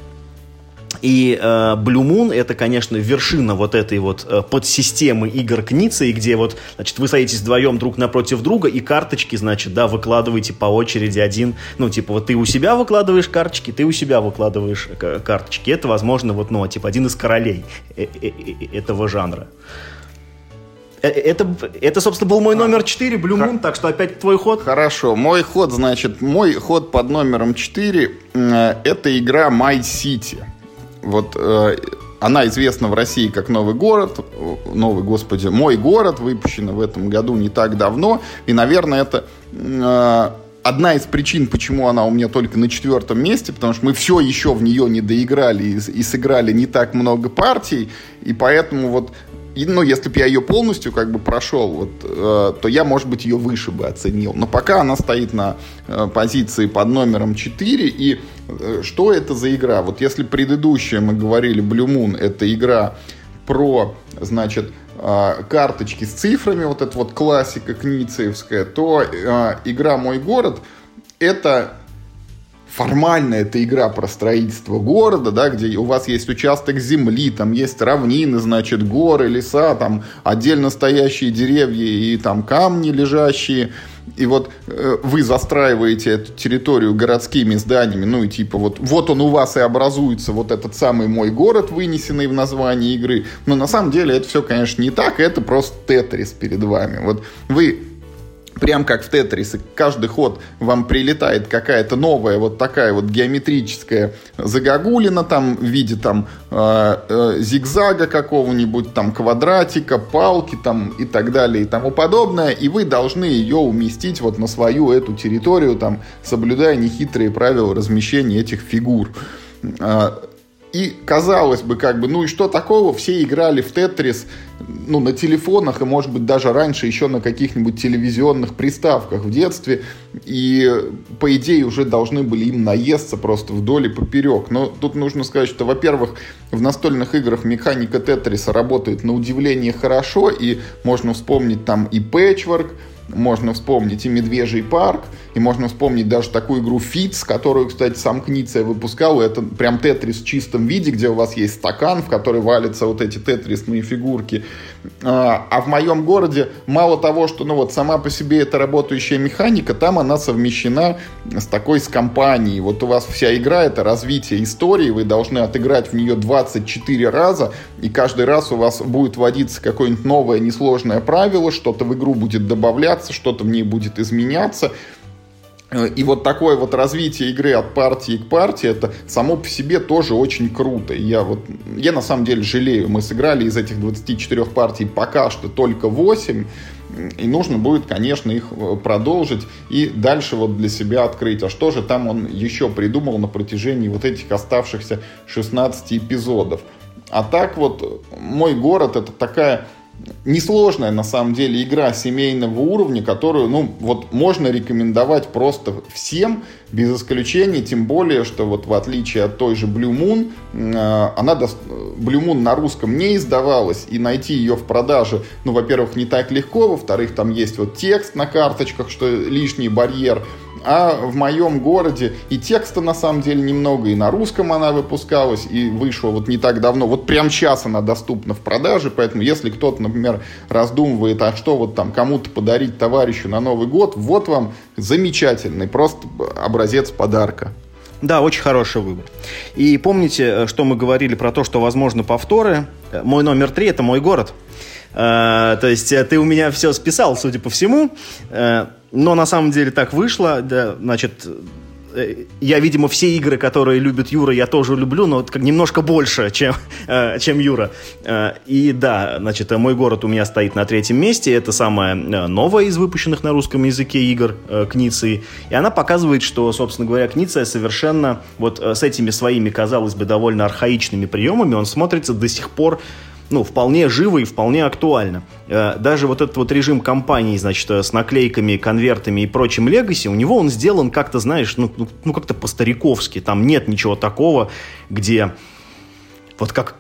[SPEAKER 2] И э, Blue Moon это, конечно, вершина вот этой вот э, подсистемы игр Кницы, где вот, значит, вы садитесь вдвоем друг напротив друга, и карточки, значит, да, выкладываете по очереди один, ну, типа, вот ты у себя выкладываешь карточки, ты у себя выкладываешь э, карточки. Это, возможно, вот, ну, типа, один из королей этого жанра. Э, это, это, собственно, был мой номер 4, Blue Moon, так что опять твой ход.
[SPEAKER 1] Хорошо, мой ход, значит, мой ход под номером 4 э, это игра My City. Вот э, она известна в России как Новый город, Новый, господи, Мой город, выпущена в этом году не так давно. И, наверное, это э, одна из причин, почему она у меня только на четвертом месте, потому что мы все еще в нее не доиграли и, и сыграли не так много партий. И поэтому вот и, ну, если бы я ее полностью как бы прошел, вот, э, то я, может быть, ее выше бы оценил. Но пока она стоит на э, позиции под номером 4. И э, что это за игра? Вот если предыдущая, мы говорили, Blue Moon, это игра про, значит, э, карточки с цифрами, вот это вот классика кницеевская, то э, игра «Мой город» это формально это игра про строительство города, да, где у вас есть участок земли, там есть равнины, значит, горы, леса, там отдельно стоящие деревья и там камни лежащие. И вот э, вы застраиваете эту территорию городскими зданиями, ну и типа вот, вот он у вас и образуется, вот этот самый мой город, вынесенный в название игры. Но на самом деле это все, конечно, не так, это просто тетрис перед вами. Вот вы прям как в Тетрис, каждый ход вам прилетает какая-то новая вот такая вот геометрическая загогулина там в виде там э, э, зигзага какого-нибудь, там квадратика, палки там и так далее и тому подобное, и вы должны ее уместить вот на свою эту территорию, там, соблюдая нехитрые правила размещения этих фигур. Э, и казалось бы, как бы, ну и что такого, все играли в Тетрис, ну, на телефонах и, может быть, даже раньше еще на каких-нибудь телевизионных приставках в детстве, и, по идее, уже должны были им наесться просто вдоль и поперек. Но тут нужно сказать, что, во-первых, в настольных играх механика Тетриса работает на удивление хорошо, и можно вспомнить там и Patchwork, можно вспомнить и «Медвежий парк», и можно вспомнить даже такую игру «Фитц», которую, кстати, сам Книция выпускал. Это прям тетрис в чистом виде, где у вас есть стакан, в который валятся вот эти тетрисные фигурки. А, а в моем городе мало того, что ну вот сама по себе эта работающая механика, там она совмещена с такой с компанией. Вот у вас вся игра это развитие истории, вы должны отыграть в нее 24 раза, и каждый раз у вас будет вводиться какое-нибудь новое несложное правило, что-то в игру будет добавляться, что-то в ней будет изменяться. Э, и вот такое вот развитие игры от партии к партии, это само по себе тоже очень круто. Я вот, я на самом деле жалею, мы сыграли из этих 24 партий пока что только 8, и нужно будет, конечно, их э, продолжить и дальше вот для себя открыть. А что же там он еще придумал на протяжении вот этих оставшихся 16 эпизодов? А так вот, мой город это такая несложная на самом деле игра семейного уровня, которую, ну, вот можно рекомендовать просто всем, без исключения, тем более, что вот в отличие от той же Blue Moon, э, она, Blue Moon на русском не издавалась, и найти ее в продаже, ну, во-первых, не так легко, во-вторых, там есть вот текст на карточках, что лишний барьер, а в моем городе и текста на самом деле немного, и на русском она выпускалась, и вышла вот не так давно. Вот прямо сейчас она доступна в продаже, поэтому если кто-то, например, раздумывает, а что вот там кому-то подарить товарищу на Новый год, вот вам замечательный просто образец подарка.
[SPEAKER 2] Да, очень хороший выбор. И помните, э, что мы говорили про то, что возможно повторы. Э, мой номер три – это мой город. Э, то есть ты у меня все списал, судя по всему. Но на самом деле так вышло. Да, значит, я, видимо, все игры, которые любит Юра, я тоже люблю, но как немножко больше, чем, э, чем Юра. Э, и да, значит, мой город у меня стоит на третьем месте. Это самая новая из выпущенных на русском языке игр Кницы. И она показывает, что, собственно говоря, Книция совершенно вот с этими своими, казалось бы, довольно архаичными приемами, он смотрится до сих пор ну, вполне живо и вполне актуально. Э, даже вот этот вот режим компании, значит, э, с наклейками, конвертами и прочим легаси, у него он сделан как-то, знаешь, ну, ну, ну как-то по-стариковски. Там нет ничего такого, где вот как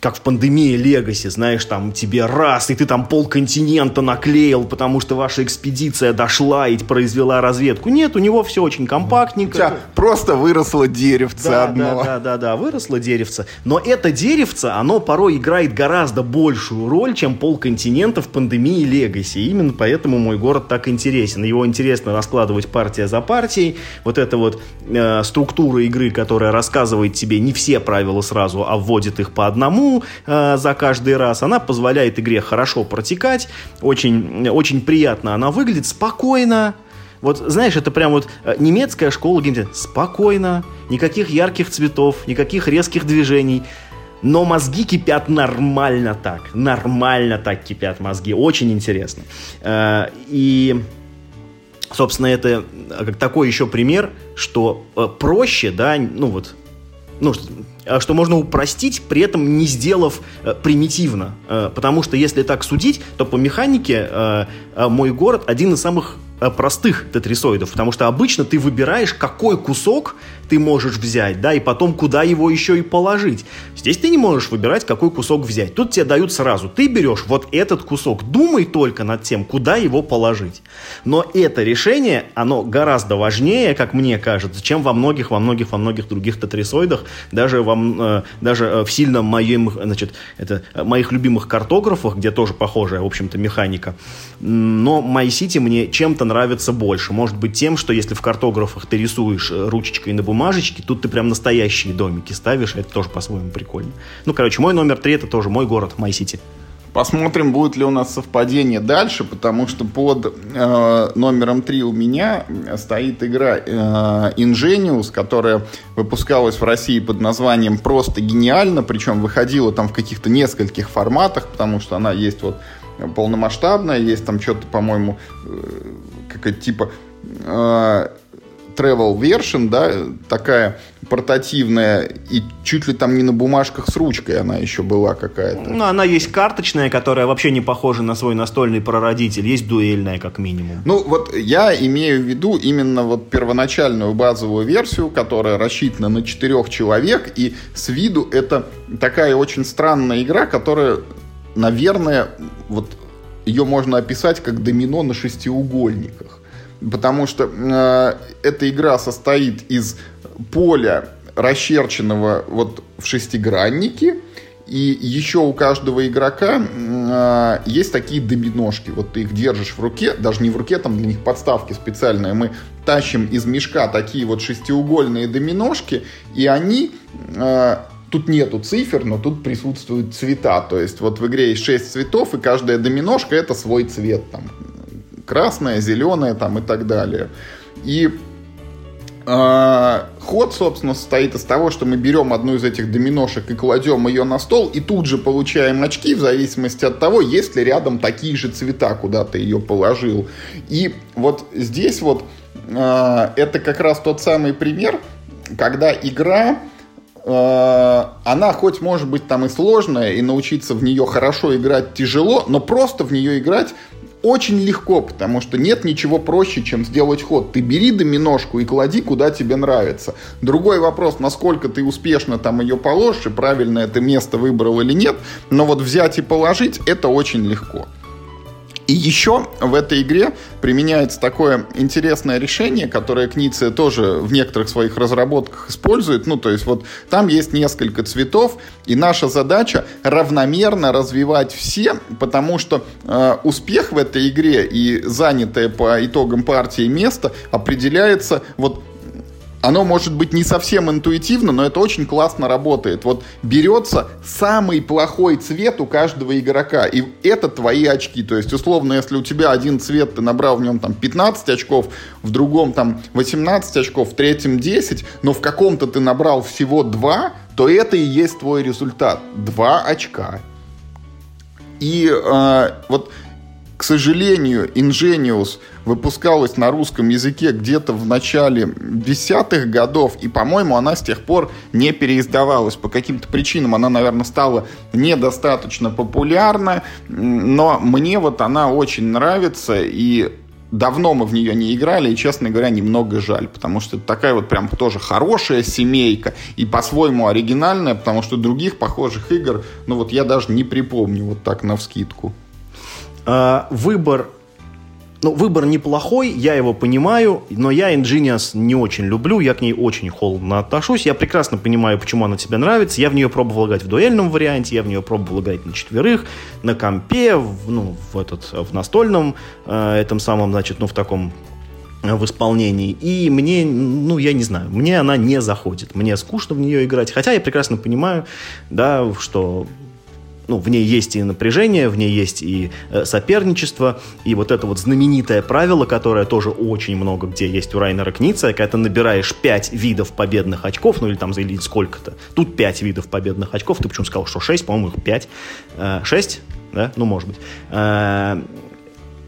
[SPEAKER 2] как в пандемии Легаси, знаешь, там тебе раз, и ты там полконтинента наклеил, потому что ваша экспедиция дошла и произвела разведку. Нет, у него все очень компактненько. У тебя
[SPEAKER 1] просто выросло деревце
[SPEAKER 2] да,
[SPEAKER 1] одно.
[SPEAKER 2] Да, да, да, да, выросло деревце. Но это деревце, оно порой играет гораздо большую роль, чем полконтинента в пандемии Легаси. Именно поэтому мой город так интересен. Его интересно раскладывать партия за партией. Вот эта вот э, структура игры, которая рассказывает тебе не все правила сразу, а вводит их по одному, э, за каждый раз. Она позволяет игре хорошо протекать, очень, очень приятно она выглядит, спокойно. Вот, знаешь, это прям вот э, немецкая школа геймдизайна. Спокойно, никаких ярких цветов, никаких резких движений. Но мозги кипят нормально так. Нормально так кипят мозги. Очень интересно. Э, и, собственно, это э, такой еще пример, что проще, да, ну вот, ну, Э, что можно упростить, при этом не сделав э, примитивно. Э, потому что если так судить, то по механике э, э, мой город один из самых Э, простых тетрисоидов, потому что обычно ты выбираешь, какой кусок ты можешь взять, да, и потом куда его еще и положить. Здесь ты не можешь выбирать, какой кусок взять. Тут тебе дают сразу. Ты берешь вот этот кусок. Думай только над тем, куда его положить. Но это решение, оно гораздо важнее, как мне кажется, чем во многих, во многих, во многих других тетрисоидах, даже, вам, э, даже э, в сильном моем, значит, это, моих любимых картографах, где тоже похожая, в общем-то, механика. Но MyCity мне чем-то нравится больше. Может быть тем, что если в картографах ты рисуешь э, ручечкой на бумажечке, тут ты прям настоящие домики ставишь, это тоже по-своему прикольно. Ну, короче, мой номер три это тоже мой город, Май Сити.
[SPEAKER 1] Посмотрим, будет ли у нас совпадение дальше, потому что под э, номером 3 у меня стоит игра э, Ingenious, которая выпускалась в России под названием «Просто гениально», причем выходила там в каких-то нескольких форматах, потому что она есть вот полномасштабная, есть там что-то, по-моему, э, какая-то типа э, travel version, да, такая портативная, и чуть ли там не на бумажках с ручкой она еще была какая-то.
[SPEAKER 2] Ну, она есть карточная, которая вообще не похожа на свой настольный прародитель, есть дуэльная, как минимум.
[SPEAKER 1] Ну, вот я имею в виду именно вот первоначальную базовую версию, которая рассчитана на четырех человек, и с виду это такая очень странная игра, которая, наверное, вот ее можно описать как домино на шестиугольниках. Потому что э, эта игра состоит из поля, расчерченного вот в шестиграннике, и еще у каждого игрока э, есть такие доминошки. Вот ты их держишь в руке, даже не в руке, там для них подставки специальные. Мы тащим из мешка такие вот шестиугольные доминошки, и они э, Тут нету цифр, но тут присутствуют цвета. То есть вот в игре есть 6 цветов, и каждая доминошка это свой цвет. Там, красная, зеленая там, и так далее. И э, ход, собственно, состоит из того, что мы берем одну из этих доминошек и кладем ее на стол, и тут же получаем очки в зависимости от того, есть ли рядом такие же цвета, куда ты ее положил. И вот здесь вот э, это как раз тот самый пример, когда игра Э, она хоть может быть там и сложная, и научиться в нее хорошо играть тяжело, но просто в нее играть очень легко, потому что нет ничего проще, чем сделать ход. Ты бери доминошку и клади, куда тебе нравится. Другой вопрос, насколько ты успешно там ее положишь, и правильно это место выбрал или нет, но вот взять и положить, это очень легко. И еще в этой игре применяется такое интересное решение, которое Книция тоже в некоторых своих разработках использует. Ну, то есть вот там есть несколько цветов, и наша задача равномерно развивать все, потому что э, успех в этой игре и занятое по итогам партии место определяется вот оно может быть не совсем интуитивно, но это очень классно работает. Вот берется самый плохой цвет у каждого игрока, и это твои очки. То есть, условно, если у тебя один цвет, ты набрал в нем там 15 очков, в другом там 18 очков, в третьем 10, но в каком-то ты набрал всего 2, то это и есть твой результат. 2 очка. И э, вот к сожалению, Ingenius выпускалась на русском языке где-то в начале десятых годов, и, по-моему, она с тех пор не переиздавалась. По каким-то причинам она, наверное, стала недостаточно популярна, но мне вот она очень нравится, и давно мы в нее не играли, и, честно говоря, немного жаль, потому что это такая вот прям тоже хорошая семейка, и по-своему оригинальная, потому что других похожих игр, ну вот я даже не припомню вот так на вскидку.
[SPEAKER 2] А, выбор ну, выбор неплохой, я его понимаю, но я Ingenious не очень люблю, я к ней очень холодно отношусь. Я прекрасно понимаю, почему она тебе нравится. Я в нее пробовал играть в дуэльном варианте, я в нее пробовал играть на четверых, на компе, в, ну, в, этот, в настольном, э, этом самом, значит, ну, в таком э, в исполнении. И мне, ну, я не знаю, мне она не заходит. Мне скучно в нее играть. Хотя я прекрасно понимаю, да, что ну, в ней есть и напряжение, в ней есть и э, соперничество, и вот это вот знаменитое правило, которое тоже очень много где есть у Райнера Кница, когда ты набираешь 5 видов победных очков, ну или там или сколько-то, тут 5 видов победных очков, ты почему сказал, что 6, по-моему, их 5, э, 6, да, ну может быть, э,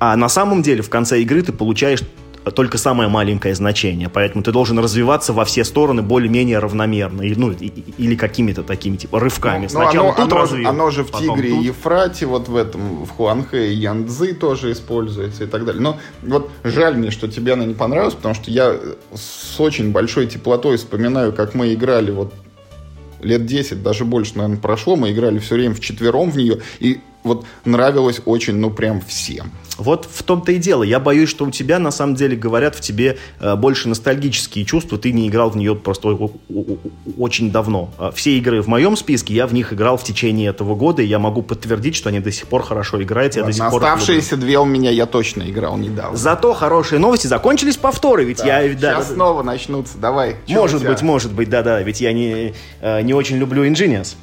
[SPEAKER 2] а на самом деле в конце игры ты получаешь только самое маленькое значение. Поэтому ты должен развиваться во все стороны более-менее равномерно. Или, ну, или какими-то такими, типа, рывками. Ну,
[SPEAKER 1] Сначала оно, тут оно, развил, оно же в Тигре тут. и Ефрате, вот в этом, в Хуанхэ и Янцзы тоже используется и так далее. Но вот жаль мне, что тебе она не понравилась, потому что я с очень большой теплотой вспоминаю, как мы играли вот лет 10, даже больше, наверное, прошло, мы играли все время в четвером в нее, и вот нравилось очень, ну, прям всем.
[SPEAKER 2] Вот в том-то и дело. Я боюсь, что у тебя, на самом деле, говорят в тебе э, больше ностальгические чувства. Ты не играл в нее просто очень давно. А все игры в моем списке, я в них играл в течение этого года, и я могу подтвердить, что они до сих пор хорошо играют.
[SPEAKER 1] Я
[SPEAKER 2] до сих
[SPEAKER 1] оставшиеся две у меня я точно играл недавно.
[SPEAKER 2] Зато хорошие новости. Закончились повторы, ведь
[SPEAKER 1] да,
[SPEAKER 2] я...
[SPEAKER 1] Да, сейчас да, снова начнутся. Давай.
[SPEAKER 2] Может быть, может быть, да-да. Ведь я не, э, не очень люблю Ingenious.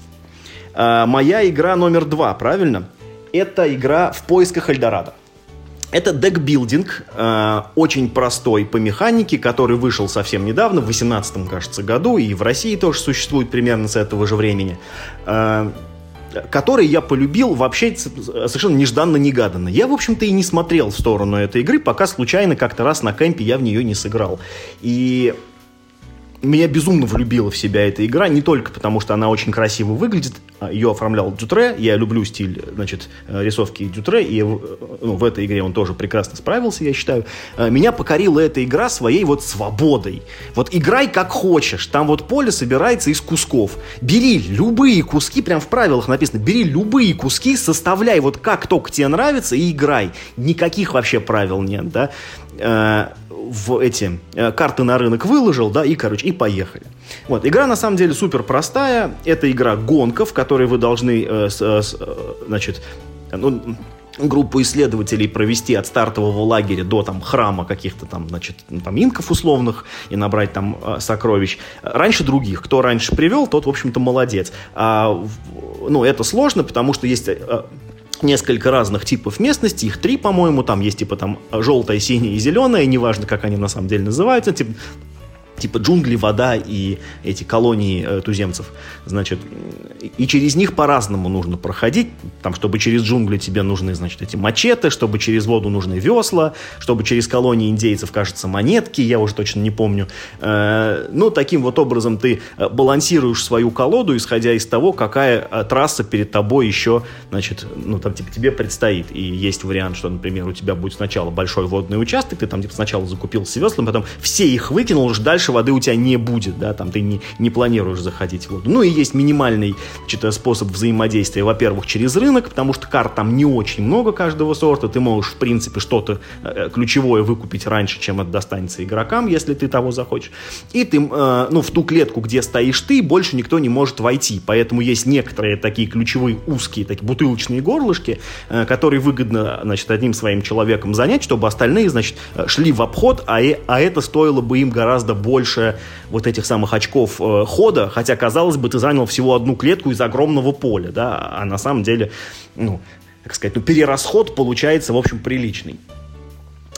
[SPEAKER 2] А, моя игра номер два, правильно? Это игра в поисках Эльдорадо. Это декбилдинг, э, очень простой по механике, который вышел совсем недавно, в 2018, кажется, году, и в России тоже существует примерно с этого же времени, э, который я полюбил вообще совершенно нежданно-негаданно. Я, в общем-то, и не смотрел в сторону этой игры, пока случайно как-то раз на кемпе я в нее не сыграл. И меня безумно влюбила в себя эта игра, не только потому, что она очень красиво выглядит, а, ее оформлял Дютре, я люблю стиль, значит, э, рисовки Дютре, и э, ну, в этой игре он тоже прекрасно справился, я считаю. Э, меня покорила эта игра своей вот свободой. Вот играй как хочешь, там вот поле собирается из кусков. Бери любые куски, прям в правилах написано, бери любые куски, составляй вот как только тебе нравится и играй. Никаких вообще правил нет, да в эти э, карты на рынок выложил, да, и, короче, и поехали. Вот, игра на самом деле супер простая. Это игра гонка, в которой вы должны, э, с, э, э, значит, ну, группу исследователей провести от стартового лагеря до там храма каких-то там, значит, ну, там инков условных и набрать там э, сокровищ. Раньше других. Кто раньше привел, тот, в общем-то, молодец. А, ну, это сложно, потому что есть э, несколько разных типов местности, их три, по-моему, там есть типа там желтая, синяя и зеленая, неважно, как они на самом деле называются, типа типа джунгли, вода и эти колонии э, туземцев. Значит, и через них по-разному нужно проходить. Там, чтобы через джунгли тебе нужны, значит, эти мачете, чтобы через воду нужны весла, чтобы через колонии индейцев, кажется, монетки, я уже точно не помню. Э, ну, таким вот образом ты э, балансируешь свою колоду, исходя из того, какая э, трасса перед тобой еще, значит, ну, там, типа, тебе предстоит. И есть вариант, что, например, у тебя будет сначала большой водный участок, ты там, типа, сначала закупился веслом, потом все их выкинул, уже дальше дальше воды у тебя не будет, да, там ты не, не планируешь заходить в воду. Ну и есть минимальный что способ взаимодействия, во-первых, через рынок, потому что карт там не очень много каждого сорта, ты можешь, в принципе, что-то э, ключевое выкупить раньше, чем это достанется игрокам, если ты того захочешь. И ты, э, ну, в ту клетку, где стоишь ты, больше никто не может войти, поэтому есть некоторые такие ключевые узкие, такие бутылочные горлышки, э, которые выгодно, значит, одним своим человеком занять, чтобы остальные, значит, шли в обход, а, а это стоило бы им гораздо больше больше вот этих самых очков э, хода, хотя, казалось бы, ты занял всего одну клетку из огромного поля, да, а на самом деле, ну, так сказать, ну, перерасход получается, в общем, приличный.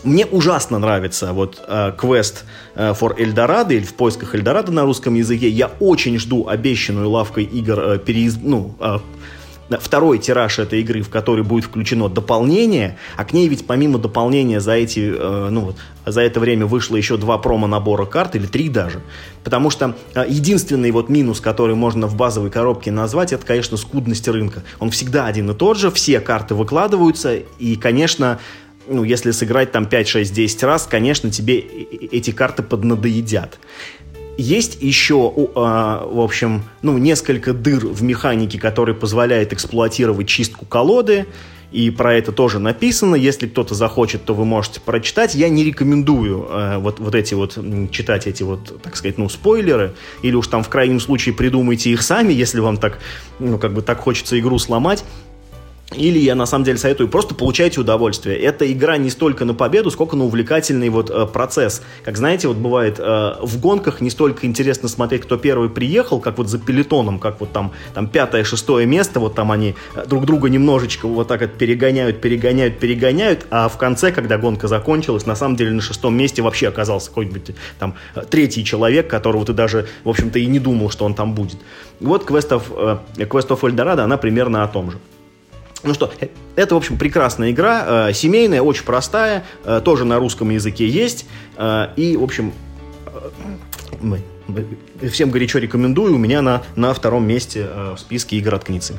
[SPEAKER 2] Мне ужасно нравится вот э, квест э, for Eldorado или в поисках Эльдорадо на русском языке. Я очень жду обещанную лавкой игр э, переиз... ну, э, второй тираж этой игры, в который будет включено дополнение, а к ней ведь помимо дополнения за эти, э, ну за это время вышло еще два промо-набора карт, или три даже. Потому что э, единственный вот минус, который можно в базовой коробке назвать, это, конечно, скудность рынка. Он всегда один и тот же, все карты выкладываются, и, конечно, ну, если сыграть там 5, 6, 10 раз, конечно, тебе эти карты поднадоедят. Есть еще, а, в общем, ну, несколько дыр в механике, которые позволяют эксплуатировать чистку колоды, и про это тоже написано. Если кто-то захочет, то вы можете прочитать. Я не рекомендую э, вот, вот эти вот, читать эти вот, так сказать, ну, спойлеры, или уж там в крайнем случае придумайте их сами, если вам так, ну, как бы так хочется игру сломать. Или я на самом деле советую, просто получайте удовольствие. Это игра не столько на победу, сколько на увлекательный вот э, процесс. Как знаете, вот бывает э, в гонках не столько интересно смотреть, кто первый приехал, как вот за пелетоном, как вот там, там пятое, шестое место, вот там они э, друг друга немножечко вот так вот перегоняют, перегоняют, перегоняют, а в конце, когда гонка закончилась, на самом деле на шестом месте вообще оказался какой-нибудь там третий человек, которого ты даже, в общем-то, и не думал, что он там будет. Вот Quest of, Quest of она примерно о том же. Ну что, это, в общем, прекрасная игра, э, семейная, очень простая, э, тоже на русском языке есть. Э, и, в общем, э, всем горячо рекомендую. У меня на, на втором месте э, в списке игр от Кницы.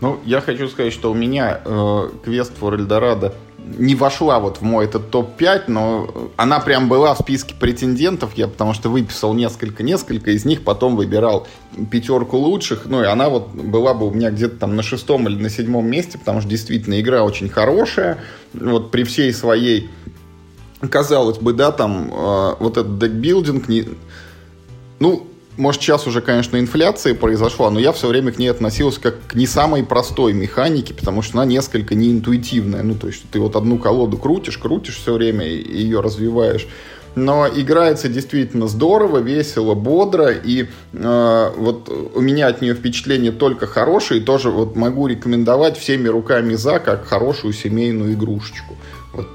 [SPEAKER 1] Ну, я хочу сказать, что у меня э, квест for Eldorado не вошла вот в мой этот топ-5, но она прям была в списке претендентов, я потому что выписал несколько-несколько, из них потом выбирал пятерку лучших, ну и она вот была бы у меня где-то там на шестом или на седьмом месте, потому что действительно игра очень хорошая, вот при всей своей, казалось бы, да, там э, вот этот декбилдинг, не... ну, может, сейчас уже, конечно, инфляция произошла, но я все время к ней относился как к не самой простой механике, потому что она несколько неинтуитивная. Ну, то есть ты вот одну колоду крутишь, крутишь все время и ее развиваешь. Но играется действительно здорово, весело, бодро, и э, вот у меня от нее впечатление только хорошее, и тоже вот могу рекомендовать всеми руками за, как хорошую семейную игрушечку. Вот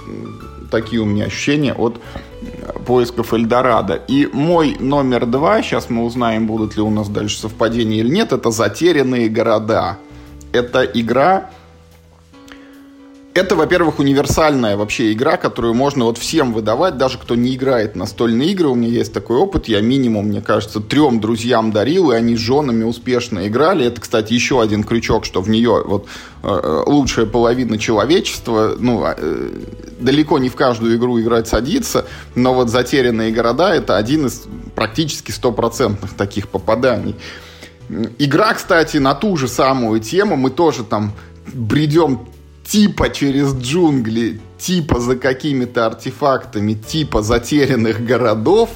[SPEAKER 1] такие у меня ощущения от поисков Эльдорадо. И мой номер два, сейчас мы узнаем, будут ли у нас дальше совпадения или нет, это «Затерянные города». Это игра, это, во-первых, универсальная вообще игра, которую можно вот всем выдавать, даже кто не играет настольные игры. У меня есть такой опыт. Я минимум, мне кажется, трем друзьям дарил, и они с женами успешно играли. Это, кстати, еще один крючок, что в нее вот э, лучшая половина человечества, ну, э, далеко не в каждую игру играть садится, но вот «Затерянные города» — это один из практически стопроцентных таких попаданий. Игра, кстати, на ту же самую тему. Мы тоже там бредем типа через джунгли, типа за какими-то артефактами, типа затерянных городов.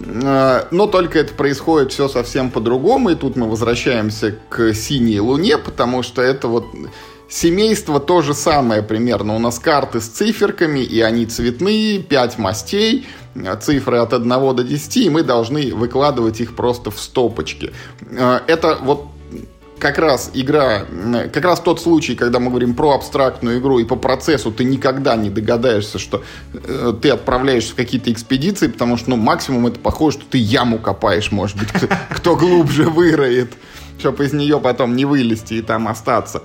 [SPEAKER 1] Э, но только это происходит все совсем по-другому, и тут мы возвращаемся к синей луне, потому что это вот семейство то же самое примерно. У нас карты с циферками, и они цветные, 5 мастей, цифры от 1 до 10, и мы должны выкладывать их просто в стопочки. Э, это вот как раз игра, как раз тот случай, когда мы говорим про абстрактную игру и по процессу ты никогда не догадаешься, что э, ты отправляешься в какие-то экспедиции, потому что, ну, максимум это похоже, что ты яму копаешь, может быть, кто, кто глубже выроет, чтобы из нее потом не вылезти и там остаться.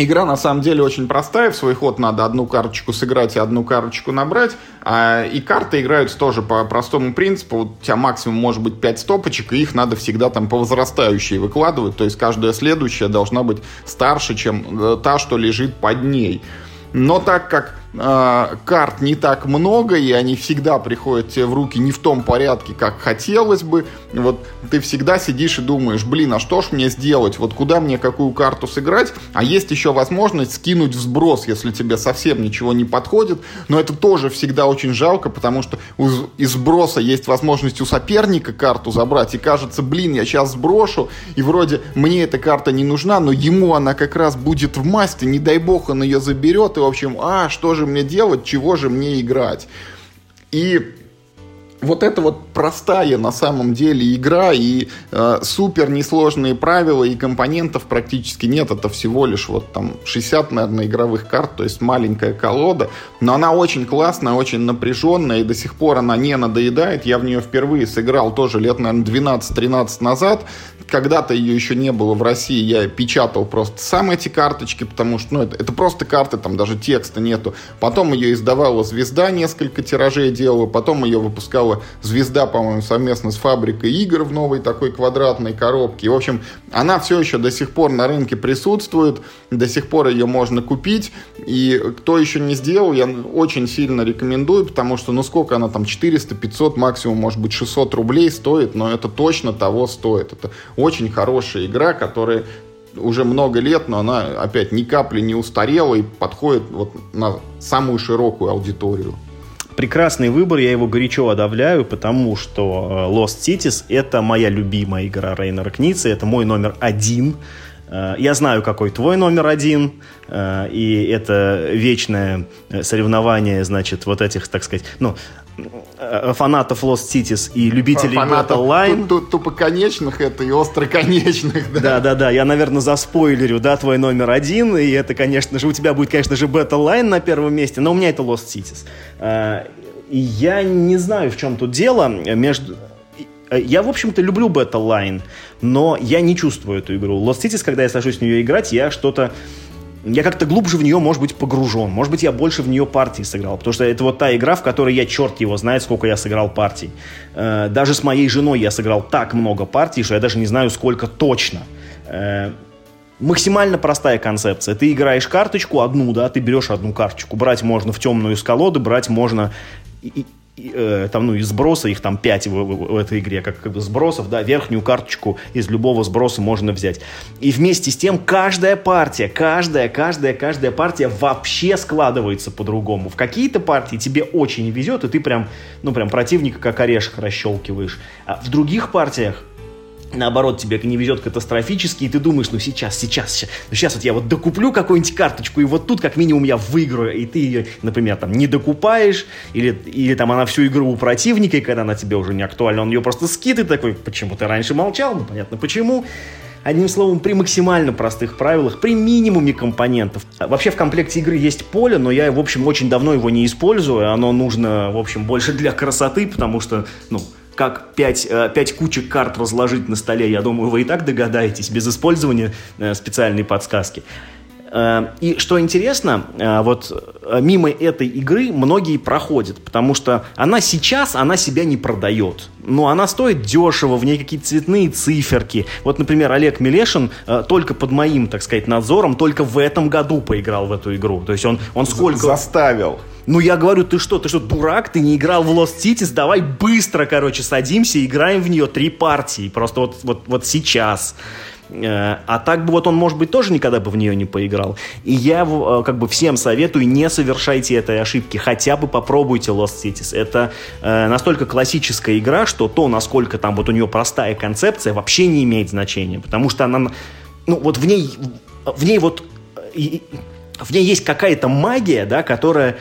[SPEAKER 1] Игра на самом деле очень простая. В свой ход надо одну карточку сыграть и одну карточку набрать. А, и карты играются тоже по простому принципу. У тебя максимум может быть 5 стопочек, и их надо всегда там по возрастающей выкладывать. То есть каждая следующая должна быть старше, чем э, та, что лежит под ней. Но так как карт не так много, и они всегда приходят тебе в руки не в том порядке, как хотелось бы, вот ты всегда сидишь и думаешь, блин, а что ж мне сделать? Вот куда мне какую карту сыграть? А есть еще возможность скинуть в сброс, если тебе совсем ничего не подходит. Но это тоже всегда очень жалко, потому что из сброса есть возможность у соперника карту забрать. И кажется, блин, я сейчас сброшу, и вроде мне эта карта не нужна, но ему она как раз будет в масти, не дай бог он ее заберет, и в общем, а, что же мне делать, чего же мне играть? И вот это вот простая на самом деле игра и э, супер несложные правила и компонентов практически нет. Это всего лишь вот там 60, наверное, игровых карт, то есть маленькая колода. Но она очень классная, очень напряженная и до сих пор она не надоедает. Я в нее впервые сыграл тоже лет, наверное, 12-13 назад когда-то ее еще не было в России, я печатал просто сам эти карточки, потому что ну, это, это просто карты, там даже текста нету. Потом ее издавала «Звезда», несколько тиражей делала, потом ее выпускала «Звезда», по-моему, совместно с фабрикой игр в новой такой квадратной коробке. В общем, она все еще до сих пор на рынке присутствует, до сих пор ее можно купить, и кто еще не сделал, я очень сильно рекомендую, потому что, ну сколько она там, 400, 500, максимум, может быть, 600 рублей стоит, но это точно того стоит. Это очень хорошая игра, которая уже много лет, но она опять ни капли не устарела и подходит вот на самую широкую аудиторию.
[SPEAKER 2] Прекрасный выбор, я его горячо одобряю, потому что э, Lost Cities это моя любимая игра Рейнера Кницы, это мой номер один. Э, я знаю, какой твой номер один, э, и это вечное соревнование, значит, вот этих, так сказать, ну, фанатов Lost Cities и любителей
[SPEAKER 1] фанатов Line. Тупоконечных это и остроконечных,
[SPEAKER 2] да. Да, да, да. Я, наверное, заспойлерю, да, твой номер один. И это, конечно же, у тебя будет, конечно же, Battle Line на первом месте, но у меня это Lost Cities. Э, и я не знаю, в чем тут дело. Между... Э, я, в общем-то, люблю Battle Line, но я не чувствую эту игру. Lost Cities, когда я сажусь в нее играть, я что-то я как-то глубже в нее, может быть, погружен. Может быть, я больше в нее партий сыграл. Потому что это вот та игра, в которой я черт его знает, сколько я сыграл партий. Э, даже с моей женой я сыграл так много партий, что я даже не знаю, сколько точно. Э, максимально простая концепция. Ты играешь карточку одну, да, ты берешь одну карточку. Брать можно в темную из колоды, брать можно э, там, ну, из сброса, их там 5 в, в, в этой игре, как, как бы сбросов, да, верхнюю карточку из любого сброса можно взять. И вместе с тем каждая партия, каждая, каждая, каждая партия вообще складывается по-другому. В какие-то партии тебе очень везет, и ты прям, ну, прям противника как орешек расщелкиваешь. А в других партиях наоборот, тебе не везет катастрофически, и ты думаешь, ну сейчас, сейчас, сейчас, ну сейчас вот я вот докуплю какую-нибудь карточку, и вот тут как минимум я выиграю, и ты ее, например, там не докупаешь, или, или там она всю игру у противника, и когда она тебе уже не актуальна, он ее просто скидывает, такой, почему ты раньше молчал, ну понятно почему. Одним словом, при максимально простых правилах, при минимуме компонентов. Вообще в комплекте игры есть поле, но я, в общем, очень давно его не использую. Оно нужно, в общем, больше для красоты, потому что, ну, как 5, 5 э, кучек карт разложить на столе, я думаю, вы и так догадаетесь, без использования э, специальной подсказки. Э, и что интересно, вот мимо этой игры многие проходят, потому что она сейчас, она себя не продает. Но она стоит дешево, в ней какие-то цветные циферки. Вот, например, Олег Милешин только под моим, так сказать, надзором только в этом году поиграл в эту игру. То есть он, он сколько...
[SPEAKER 1] Заставил.
[SPEAKER 2] Ну, я говорю, ты что, ты что, дурак? Ты не играл в Lost Cities? Давай быстро, короче, садимся и играем в нее три партии. Просто вот, вот, вот сейчас. Э, а так бы вот он, может быть, тоже никогда бы в нее не поиграл. И я э, как бы всем советую, не совершайте этой ошибки. Хотя бы попробуйте Lost Cities. Это э, настолько классическая игра, что то, насколько там вот у нее простая концепция, вообще не имеет значения. Потому что она, ну вот в ней, в ней вот, и, в ней есть какая-то магия, да, которая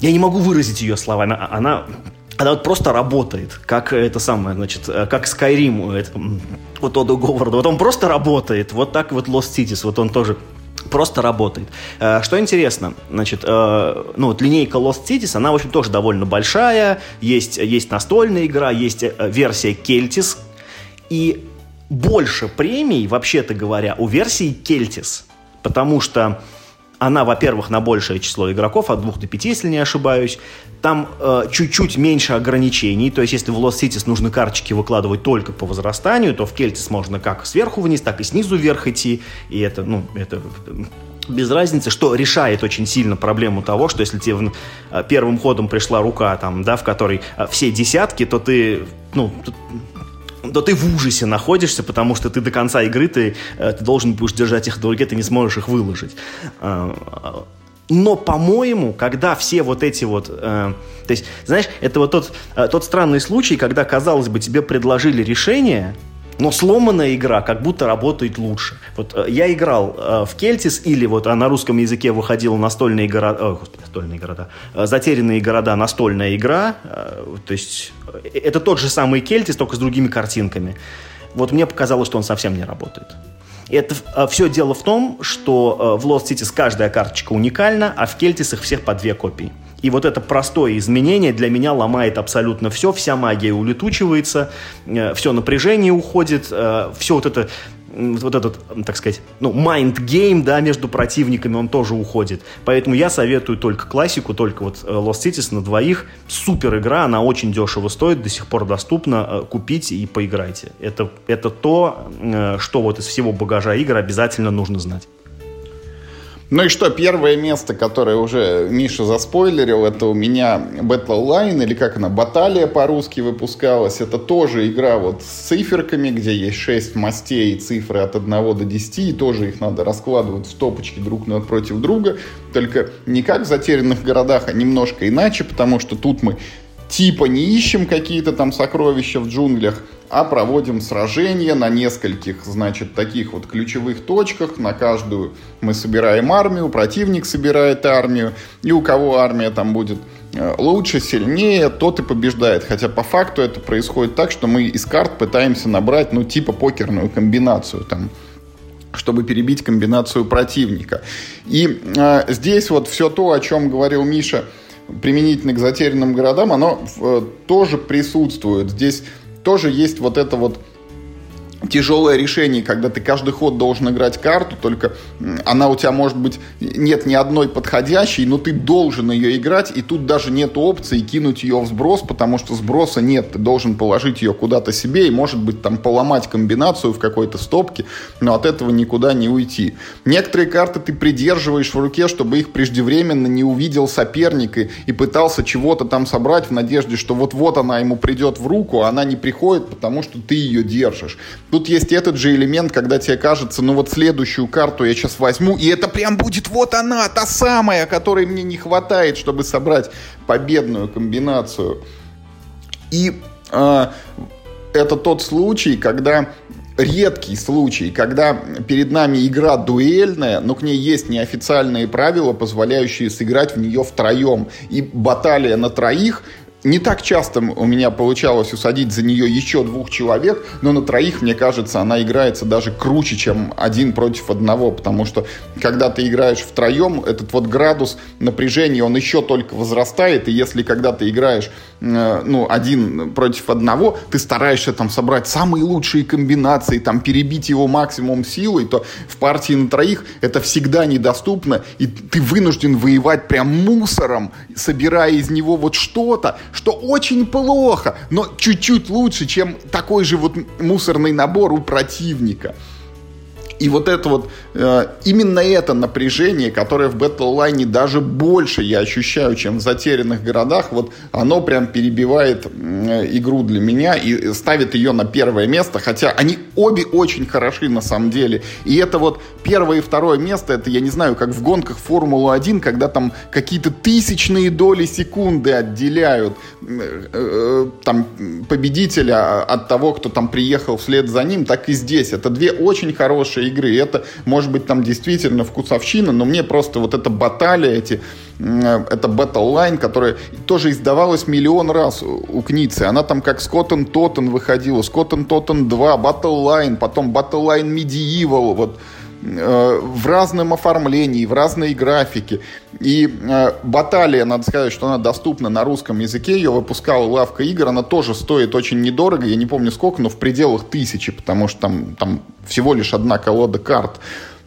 [SPEAKER 2] я не могу выразить ее словами. Она, она, она вот просто работает, как это самое, значит, э, как Skyrim, это, вот Оду Говарда. Вот он просто работает. Вот так вот Lost Cities, вот он тоже просто работает. Э, что интересно, значит, э, ну вот линейка Lost Cities, она, в общем, тоже довольно большая. Есть, есть настольная игра, есть версия Keltis. И больше премий, вообще-то говоря, у версии Keltis. Потому что она, во-первых, на большее число игроков, от двух до пяти, если не ошибаюсь. Там э, чуть-чуть меньше ограничений. То есть, если в Lost Cities нужно карточки выкладывать только по возрастанию, то в Кельтис можно как сверху вниз, так и снизу вверх идти. И это, ну, это без разницы, что решает очень сильно проблему того, что если тебе э, первым ходом пришла рука, там, да, в которой э, все десятки, то ты, ну, то ты в ужасе находишься, потому что ты до конца игры ты, э, ты должен будешь держать их в долге, ты не сможешь их выложить. А, но, по-моему, когда все вот эти вот... Э, то есть, знаешь, это вот тот, э, тот странный случай, когда, казалось бы, тебе предложили решение, но сломанная игра как будто работает лучше. Вот э, я играл э, в Кельтис или вот а на русском языке выходила настольные города, о, господи, настольные города, э, затерянные города, настольная игра, э, то есть э, это тот же самый Кельтис, только с другими картинками. Вот мне показалось, что он совсем не работает. Это э, все дело в том, что э, в Lost Cities каждая карточка уникальна, а в Кельтисах всех по две копии. И вот это простое изменение для меня ломает абсолютно все, вся магия улетучивается, э, все напряжение уходит, все вот это вот этот, так сказать, ну, game, да, между противниками, он тоже уходит. Поэтому я советую только классику, только вот э, Lost Cities на двоих. Супер игра, она очень дешево стоит, до сих пор доступна. Купите и поиграйте. Это, это то, что вот из всего багажа игр обязательно нужно знать.
[SPEAKER 1] Ну и что, первое место, которое уже Миша заспойлерил, это у меня Battle Line, или как она, Баталия по-русски выпускалась. Это тоже игра вот с циферками, где есть 6 мастей и цифры от 1 до 10, и тоже их надо раскладывать в стопочки друг напротив друга. Только не как в затерянных городах, а немножко иначе, потому что тут мы типа не ищем какие-то там сокровища в джунглях, а проводим сражения на нескольких, значит, таких вот ключевых точках. На каждую мы собираем армию, противник собирает армию, и у кого армия там будет э, лучше, сильнее, тот и побеждает. Хотя по факту это происходит так, что мы из карт пытаемся набрать, ну, типа покерную комбинацию там чтобы перебить комбинацию противника. И э, здесь вот все то, о чем говорил Миша, применительно к затерянным городам, оно э, тоже присутствует. Здесь тоже есть вот это вот тяжелое решение, когда ты каждый ход должен играть карту, только она у тебя может быть нет ни одной подходящей, но ты должен ее играть, и тут даже нет опции кинуть ее в сброс, потому что сброса нет, ты должен положить ее куда-то себе и, может быть, там поломать комбинацию в какой-то стопке, но от этого никуда не уйти. Некоторые карты ты придерживаешь в руке, чтобы их преждевременно не увидел соперник и, и пытался чего-то там собрать в надежде, что вот-вот она ему придет в руку, а она не приходит, потому что ты ее держишь. Тут есть этот же элемент, когда тебе кажется, ну вот следующую карту я сейчас возьму, и это прям будет вот она, та самая, которой мне не хватает, чтобы собрать победную комбинацию. И э, это тот случай, когда редкий случай, когда перед нами игра дуэльная, но к ней есть неофициальные правила, позволяющие сыграть в нее втроем. И баталия на троих не так часто у меня получалось усадить за нее еще двух человек, но на троих, мне кажется, она играется даже круче, чем один против одного, потому что когда ты играешь втроем, этот вот градус напряжения, он еще только возрастает, и если когда ты играешь ну, один против одного, ты стараешься там собрать самые лучшие комбинации, там перебить его максимум силой, то в партии на троих это всегда недоступно, и ты вынужден воевать прям мусором, собирая из него вот что-то, что очень плохо, но чуть-чуть лучше, чем такой же вот мусорный набор у противника. И вот это вот, э, именно это напряжение, которое в Battle даже больше я ощущаю, чем в затерянных городах, вот оно прям перебивает игру для меня и ставит ее на первое место, хотя они обе очень хороши на самом деле. И это вот первое и второе место, это я не знаю, как в гонках Формулы-1, когда там какие-то тысячные доли секунды отделяют э, э, там победителя от того, кто там приехал вслед за ним, так и здесь. Это две очень хорошие игры. Это, может быть, там действительно вкусовщина, но мне просто вот эта баталия, эти, э, это Battle Line, которая тоже издавалась миллион раз у Кницы. Она там как Скоттен Тоттен выходила, Скоттен Тоттен 2, Battle Line, потом Battle Line Medieval, вот в разном оформлении, в разной графике. И э, баталия, надо сказать, что она доступна на русском языке, ее выпускала лавка игр, она тоже стоит очень недорого, я не помню сколько, но в пределах тысячи, потому что там, там всего лишь одна колода карт.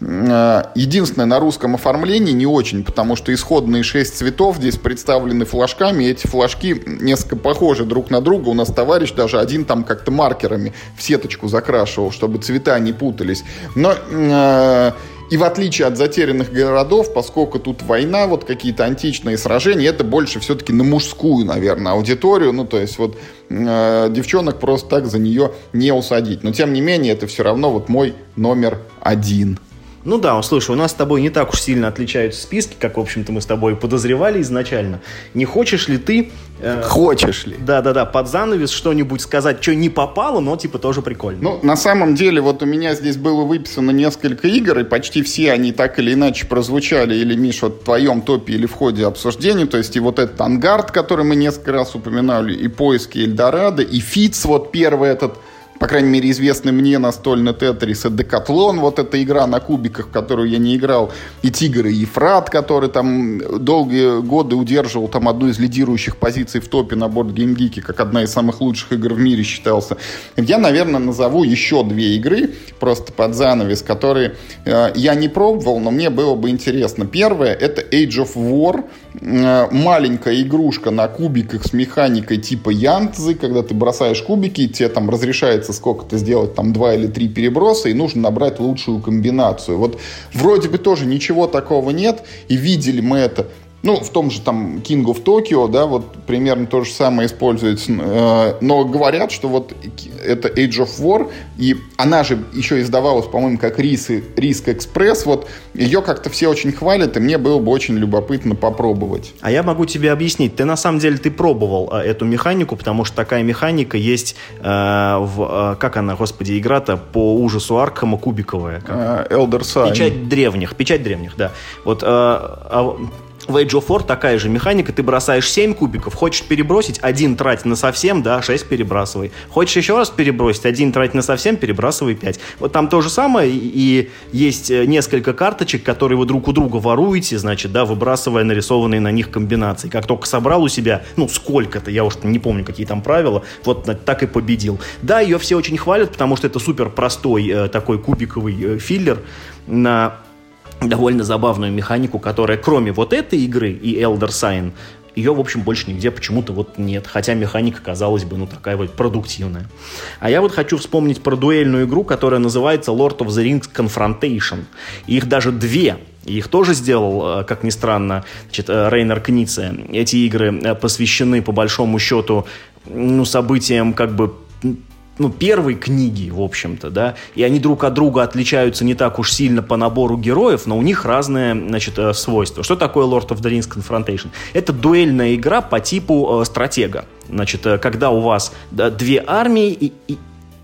[SPEAKER 1] Э, единственное, на русском оформлении не очень, потому что исходные шесть цветов здесь представлены флажками, и эти флажки несколько похожи друг на друга. У нас товарищ даже один там как-то маркерами в сеточку закрашивал, чтобы цвета не путались. Но э, и в отличие от затерянных городов, поскольку тут война, вот какие-то античные сражения, это больше все-таки на мужскую, наверное, аудиторию. Ну, то есть вот э, девчонок просто так за нее не усадить. Но тем не менее, это все равно вот мой номер один.
[SPEAKER 2] Ну да, слушай, у нас с тобой не так уж сильно отличаются списки, как, в общем-то, мы с тобой подозревали изначально. Не хочешь ли ты...
[SPEAKER 1] Э, Хочешь ли?
[SPEAKER 2] Да-да-да, под занавес что-нибудь сказать, что не попало, но типа тоже прикольно.
[SPEAKER 1] Ну, на самом деле, вот у меня здесь было выписано несколько игр, и почти все они так или иначе прозвучали, или, Миш, вот в твоем топе или в ходе обсуждения, то есть и вот этот Ангард, который мы несколько раз упоминали, и Поиски Эльдорадо, и Фиц, вот первый этот по крайней мере, известный мне настольный Тетрис и Декатлон, вот эта игра на кубиках, в которую я не играл, и Тигр и Ефрат, который там долгие годы удерживал там одну из лидирующих позиций в топе на борт GameGeek, как одна из самых лучших игр в мире считался. Я, наверное, назову еще две игры, просто под занавес, которые э, я не пробовал, но мне было бы интересно. Первое — это Age of War, э, маленькая игрушка на кубиках с механикой типа Янтзы, когда ты бросаешь кубики, и тебе там разрешается получается сколько-то сделать, там, два или три переброса, и нужно набрать лучшую комбинацию. Вот вроде бы тоже ничего такого нет, и видели мы это ну, в том же там King of Tokyo, да, вот примерно то же самое используется. Э, но говорят, что вот это Age of War, и она же еще издавалась, по-моему, как Рис, Риск Экспресс, вот ее как-то все очень хвалят, и мне было бы очень любопытно попробовать.
[SPEAKER 2] А я могу тебе объяснить. Ты на самом деле ты пробовал э, эту механику, потому что такая механика есть э, в... Э, как она, господи, игра-то по ужасу Аркхема кубиковая. Как?
[SPEAKER 1] Elder Sign.
[SPEAKER 2] Печать древних. Печать древних, да. Вот... Э, э, в Age of War такая же механика, ты бросаешь 7 кубиков, хочешь перебросить, один трать на совсем, да, 6 перебрасывай. Хочешь еще раз перебросить, один трать на совсем, перебрасывай 5. Вот там то же самое, и есть э, несколько карточек, которые вы друг у друга воруете, значит, да, выбрасывая нарисованные на них комбинации. Как только собрал у себя, ну, сколько-то, я уж не помню, какие там правила, вот так и победил. Да, ее все очень хвалят, потому что это супер простой э, такой кубиковый э, филлер на довольно забавную механику, которая кроме вот этой игры и Elder Sign, ее, в общем, больше нигде почему-то вот нет. Хотя механика, казалось бы, ну, такая вот продуктивная. А я вот хочу вспомнить про дуэльную игру, которая называется Lord of the Rings Confrontation. И их даже две. И их тоже сделал, э, как ни странно, значит, э, Рейнер Книце. Эти игры э, посвящены, по большому счету, ну, событиям как бы ну, первой книги, в общем-то, да, и они друг от друга отличаются не так уж сильно по набору героев, но у них разные, значит, э, свойства. Что такое Lord of the Rings Confrontation? Это дуэльная игра по типу э, стратега. Значит, э, когда у вас да, две армии и, и,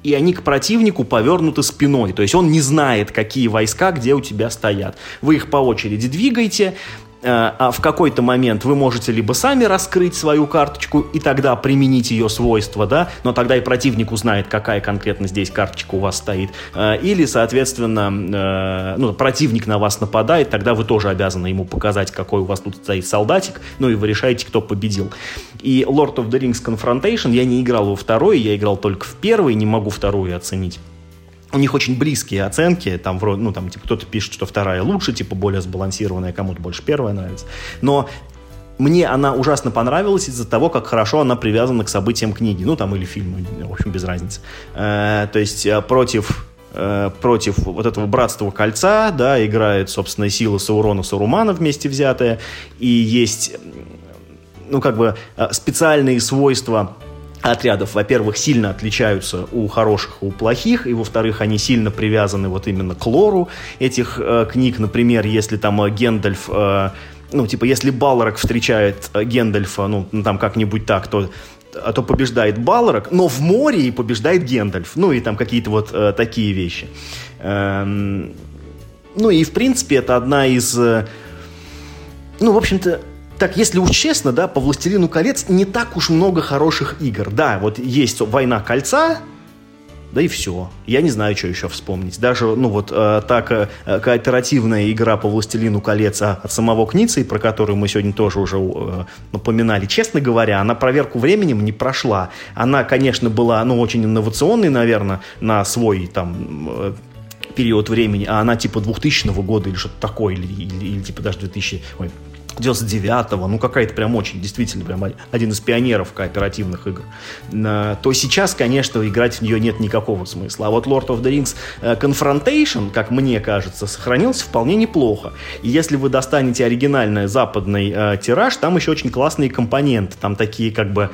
[SPEAKER 2] и они к противнику повернуты спиной. То есть он не знает, какие войска где у тебя стоят. Вы их по очереди двигаете, а в какой-то момент вы можете либо сами раскрыть свою карточку и тогда применить ее свойства, да, но тогда и противник узнает, какая конкретно здесь карточка у вас стоит, э, или, соответственно, э, ну, противник на вас нападает, тогда вы тоже обязаны ему показать, какой у вас тут стоит солдатик, ну и вы решаете, кто победил. И Lord of the Rings Confrontation я не играл во второй, я играл только в первый, не могу вторую оценить у них очень близкие оценки, там, вроде, ну, там, типа, кто-то пишет, что вторая лучше, типа, более сбалансированная, кому-то больше первая нравится. Но мне она ужасно понравилась из-за того, как хорошо она привязана к событиям книги, ну, там, или фильма, в общем, без разницы. Э, то есть, э, против э, против вот этого братства кольца, да, играет, собственно, сила Саурона Сарумана вместе взятая, и есть, ну, как бы, специальные свойства отрядов, во-первых, сильно отличаются у хороших и у плохих, и, во-вторых, они сильно привязаны вот именно к лору этих э, книг. Например, если там э, Гендальф... Э, ну, типа, если Балрак встречает э, Гендальфа, ну, там как-нибудь так, то а то побеждает Балрак, но в море и побеждает Гендальф. Ну, и там какие-то вот э, такие вещи. Эм, ну, и, в принципе, это одна из... Э, ну, в общем-то, так, если уж честно, да, по «Властелину колец» не так уж много хороших игр. Да, вот есть «Война кольца», да и все. Я не знаю, что еще вспомнить. Даже, ну вот, э, так э, кооперативная игра по «Властелину колец» от самого Кницы, про которую мы сегодня тоже уже э, напоминали, честно говоря, она проверку временем не прошла. Она, конечно, была, ну, очень инновационной, наверное, на свой, там, э, период времени, а она типа 2000 года или что-то такое, или, или, или типа даже 2000, ой, 99-го, ну какая-то прям очень, действительно, прям один из пионеров кооперативных игр, то сейчас, конечно, играть в нее нет никакого смысла. А вот Lord of the Rings э, Confrontation, как мне кажется, сохранился вполне неплохо. И если вы достанете оригинальный западный э, тираж, там еще очень классные компоненты, там такие как бы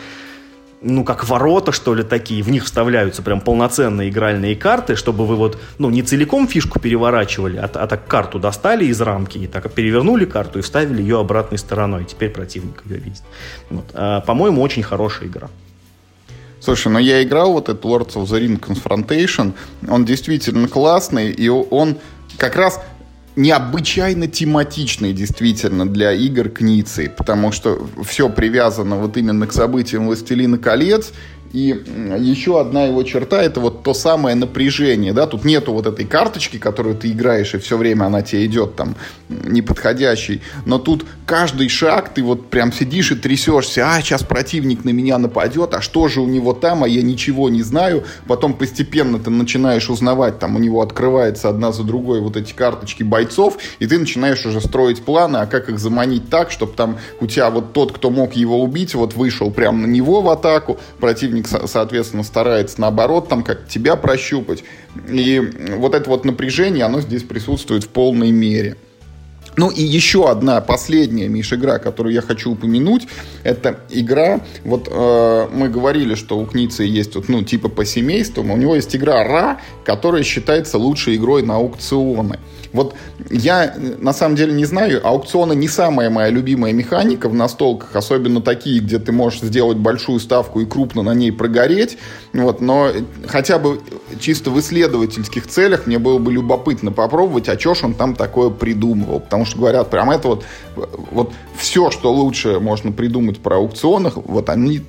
[SPEAKER 2] ну, как ворота, что ли, такие, в них вставляются прям полноценные игральные карты, чтобы вы вот, ну, не целиком фишку переворачивали, а, а так карту достали из рамки и так перевернули карту и вставили ее обратной стороной. Теперь противник ее видит. Вот. А, по-моему, очень хорошая игра.
[SPEAKER 1] Слушай, ну я играл вот этот Lords of the Ring Confrontation, он действительно классный, и он как раз необычайно тематичный действительно для игр Кницы, потому что все привязано вот именно к событиям «Властелина колец», и еще одна его черта это вот то самое напряжение, да, тут нету вот этой карточки, которую ты играешь, и все время она тебе идет там неподходящий, но тут каждый шаг ты вот прям сидишь и трясешься, а, сейчас противник на меня нападет, а что же у него там, а я ничего не знаю, потом постепенно ты начинаешь узнавать, там у него открывается одна за другой вот эти карточки бойцов, и ты начинаешь уже строить планы, а как их заманить так, чтобы там у тебя вот тот, кто мог его убить, вот вышел прямо на него в атаку, противник противник, соответственно, старается наоборот, там, как тебя прощупать. И вот это вот напряжение, оно здесь присутствует в полной мере. Ну и еще одна последняя, Миш, игра, которую я хочу упомянуть, это игра, вот э, мы говорили, что у Кницы есть вот, ну, типа по семействам, у него есть игра Ра, которая считается лучшей игрой на аукционы. Вот я на самом деле не знаю, аукционы не самая моя любимая механика в настолках, особенно такие, где ты можешь сделать большую ставку и крупно на ней прогореть. Вот, но хотя бы чисто в исследовательских целях мне было бы любопытно попробовать, а что ж он там такое придумывал. Потому что говорят, прям это вот, вот все, что лучше можно придумать про аукционах, вот они,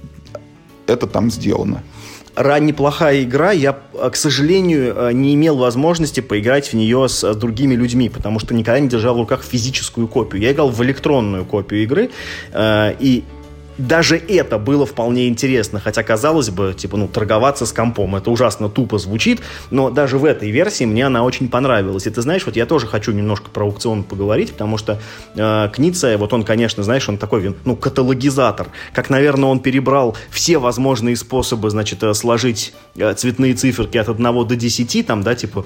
[SPEAKER 1] это там сделано
[SPEAKER 2] неплохая игра. Я, э, к сожалению, э, не имел возможности поиграть в нее с э, другими людьми, потому что никогда не держал в руках физическую копию. Я играл в электронную копию игры, и даже это было вполне интересно, хотя казалось бы, типа, ну, торговаться с компом, это ужасно тупо звучит, но даже в этой версии мне она очень понравилась. И ты знаешь, вот я тоже хочу немножко про аукцион поговорить, потому что э, Кница, вот он, конечно, знаешь, он такой, ну, каталогизатор, как, наверное, он перебрал все возможные способы, значит, э, сложить э, цветные циферки от 1 до 10, там, да, типа,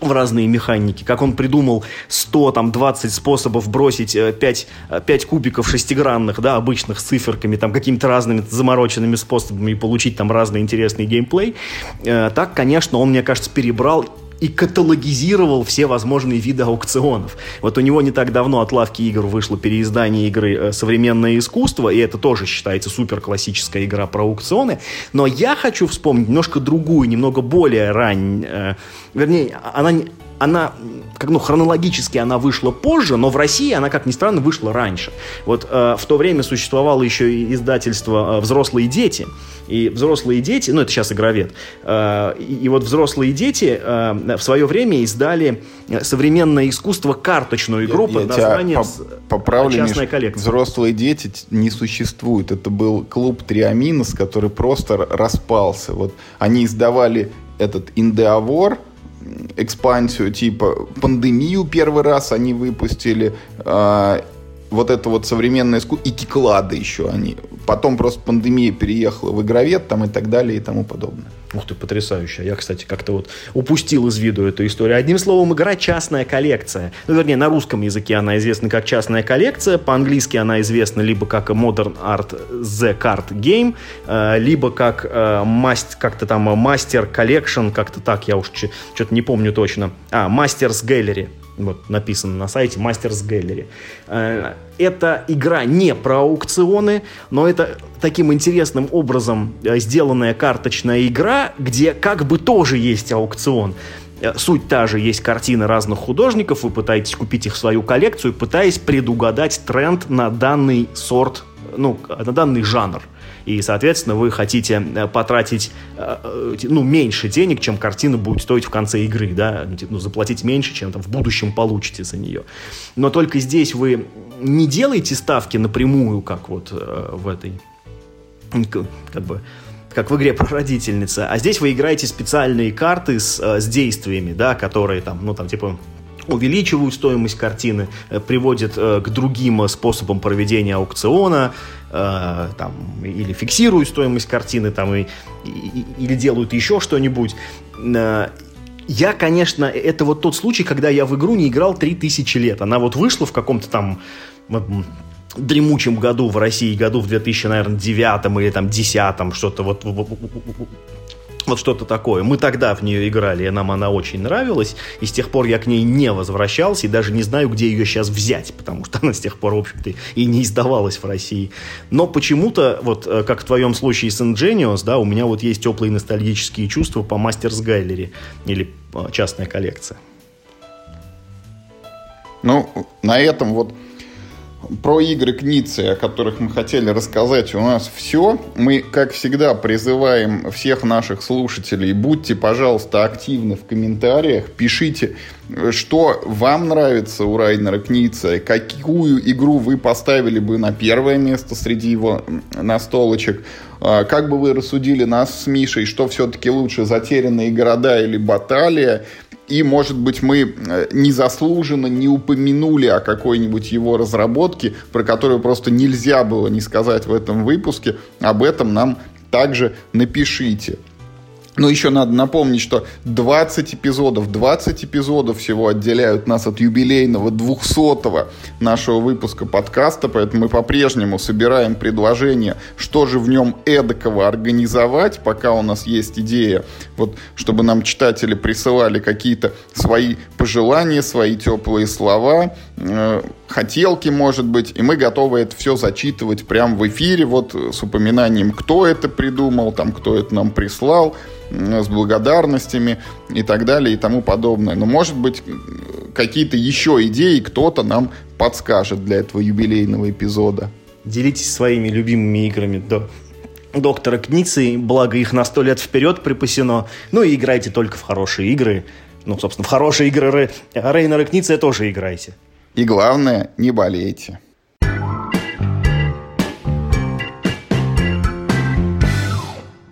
[SPEAKER 2] в разные механики, как он придумал 100, там, 20 способов бросить 5, э, 5 э, кубиков шестигранных, да, обычных с циферками, там, какими-то разными замороченными способами и получить там разный интересный геймплей. Э, так, конечно, он, мне кажется, перебрал и каталогизировал все возможные виды аукционов. Вот у него не так давно от лавки игр вышло переиздание игры «Современное искусство», и это тоже считается супер классическая игра про аукционы. Но я хочу вспомнить немножко другую, немного более раннюю, вернее, она, она как, ну, хронологически она вышла позже, но в России она, как ни странно, вышла раньше. Вот э, в то время существовало еще и издательство э, «Взрослые дети», и «Взрослые дети», ну, это сейчас игровед, э, и, и вот «Взрослые дети» э, в свое время издали современное искусство карточную игру я, под названием
[SPEAKER 1] поправлю, «Частная Миш, коллекция». «Взрослые дети» не существует. Это был клуб «Триаминос», который просто распался. Вот они издавали этот «Индеавор», экспансию, типа пандемию первый раз они выпустили, э, вот это вот современное искусство, и киклады еще они. Потом просто пандемия переехала в игровед там и так далее и тому подобное.
[SPEAKER 2] Ух ты, потрясающе. Я, кстати, как-то вот упустил из виду эту историю. Одним словом, игра «Частная коллекция». Ну, вернее, на русском языке она известна как «Частная коллекция», по-английски она известна либо как Modern Art The Card Game, э, либо как э, маст, как-то там Master Collection, как-то так, я уж что-то не помню точно. А, Masters Gallery вот написано на сайте Masters Gallery. Э, эта игра не про аукционы, но это таким интересным образом э, сделанная карточная игра, где как бы тоже есть аукцион. Э, суть та же, есть картины разных художников, вы пытаетесь купить их в свою коллекцию, пытаясь предугадать тренд на данный сорт, ну, на данный жанр и, соответственно, вы хотите э, потратить э, ну, меньше денег, чем картина будет стоить в конце игры, да, ну, типа, ну, заплатить меньше, чем там в будущем получите за нее. Но только здесь вы не делаете ставки напрямую, как вот э, в этой, как бы, как в игре «Прародительница», а здесь вы играете специальные карты с, с действиями, да, которые там, ну, там, типа, увеличивают стоимость картины, э, приводят э, к другим э, способам проведения аукциона, там, или фиксируют стоимость картины, там, и, и, или делают еще что-нибудь. Я, конечно, это вот тот случай, когда я в игру не играл 3000 лет. Она вот вышла в каком-то там дремучем году в России, году в 2009 или там 2010, что-то вот, вот что-то такое. Мы тогда в нее играли, и нам она очень нравилась, и с тех пор я к ней не возвращался, и даже не знаю, где ее сейчас взять, потому что она с тех пор, в общем-то, и не издавалась в России. Но почему-то, вот э, как в твоем случае с Ingenious, да, у меня вот есть теплые ностальгические чувства по Мастерс Гайлери, или э, частная коллекция.
[SPEAKER 1] Ну, на этом вот про игры Кницы, о которых мы хотели рассказать, у нас все. Мы, как всегда, призываем всех наших слушателей, будьте, пожалуйста, активны в комментариях, пишите, что вам нравится у Райнера Кница, какую игру вы поставили бы на первое место среди его настолочек, а, как бы вы рассудили нас с Мишей, что все-таки лучше, затерянные города или баталия, и, может быть, мы э, незаслуженно не упомянули о какой-нибудь его разработке, про которую просто нельзя было не сказать в этом выпуске. Об этом нам также напишите. Но еще надо напомнить, что 20 эпизодов, 20 эпизодов всего отделяют нас от юбилейного 200-го нашего выпуска подкаста, поэтому мы по-прежнему собираем предложения, что же в нем эдакого организовать, пока у нас есть идея, вот, чтобы нам читатели присылали какие-то свои пожелания, свои теплые слова, э, хотелки, может быть, и мы готовы это все зачитывать прямо в эфире, вот с упоминанием, кто это придумал, там, кто это нам прислал, с благодарностями и так далее и тому подобное. Но, может быть, какие-то еще идеи кто-то нам подскажет для этого юбилейного эпизода.
[SPEAKER 2] Делитесь своими любимыми играми до доктора Кницы, благо их на сто лет вперед припасено. Ну и играйте только в хорошие игры. Ну, собственно, в хорошие игры Рейнера Кницы тоже играйте.
[SPEAKER 1] И главное, не болейте.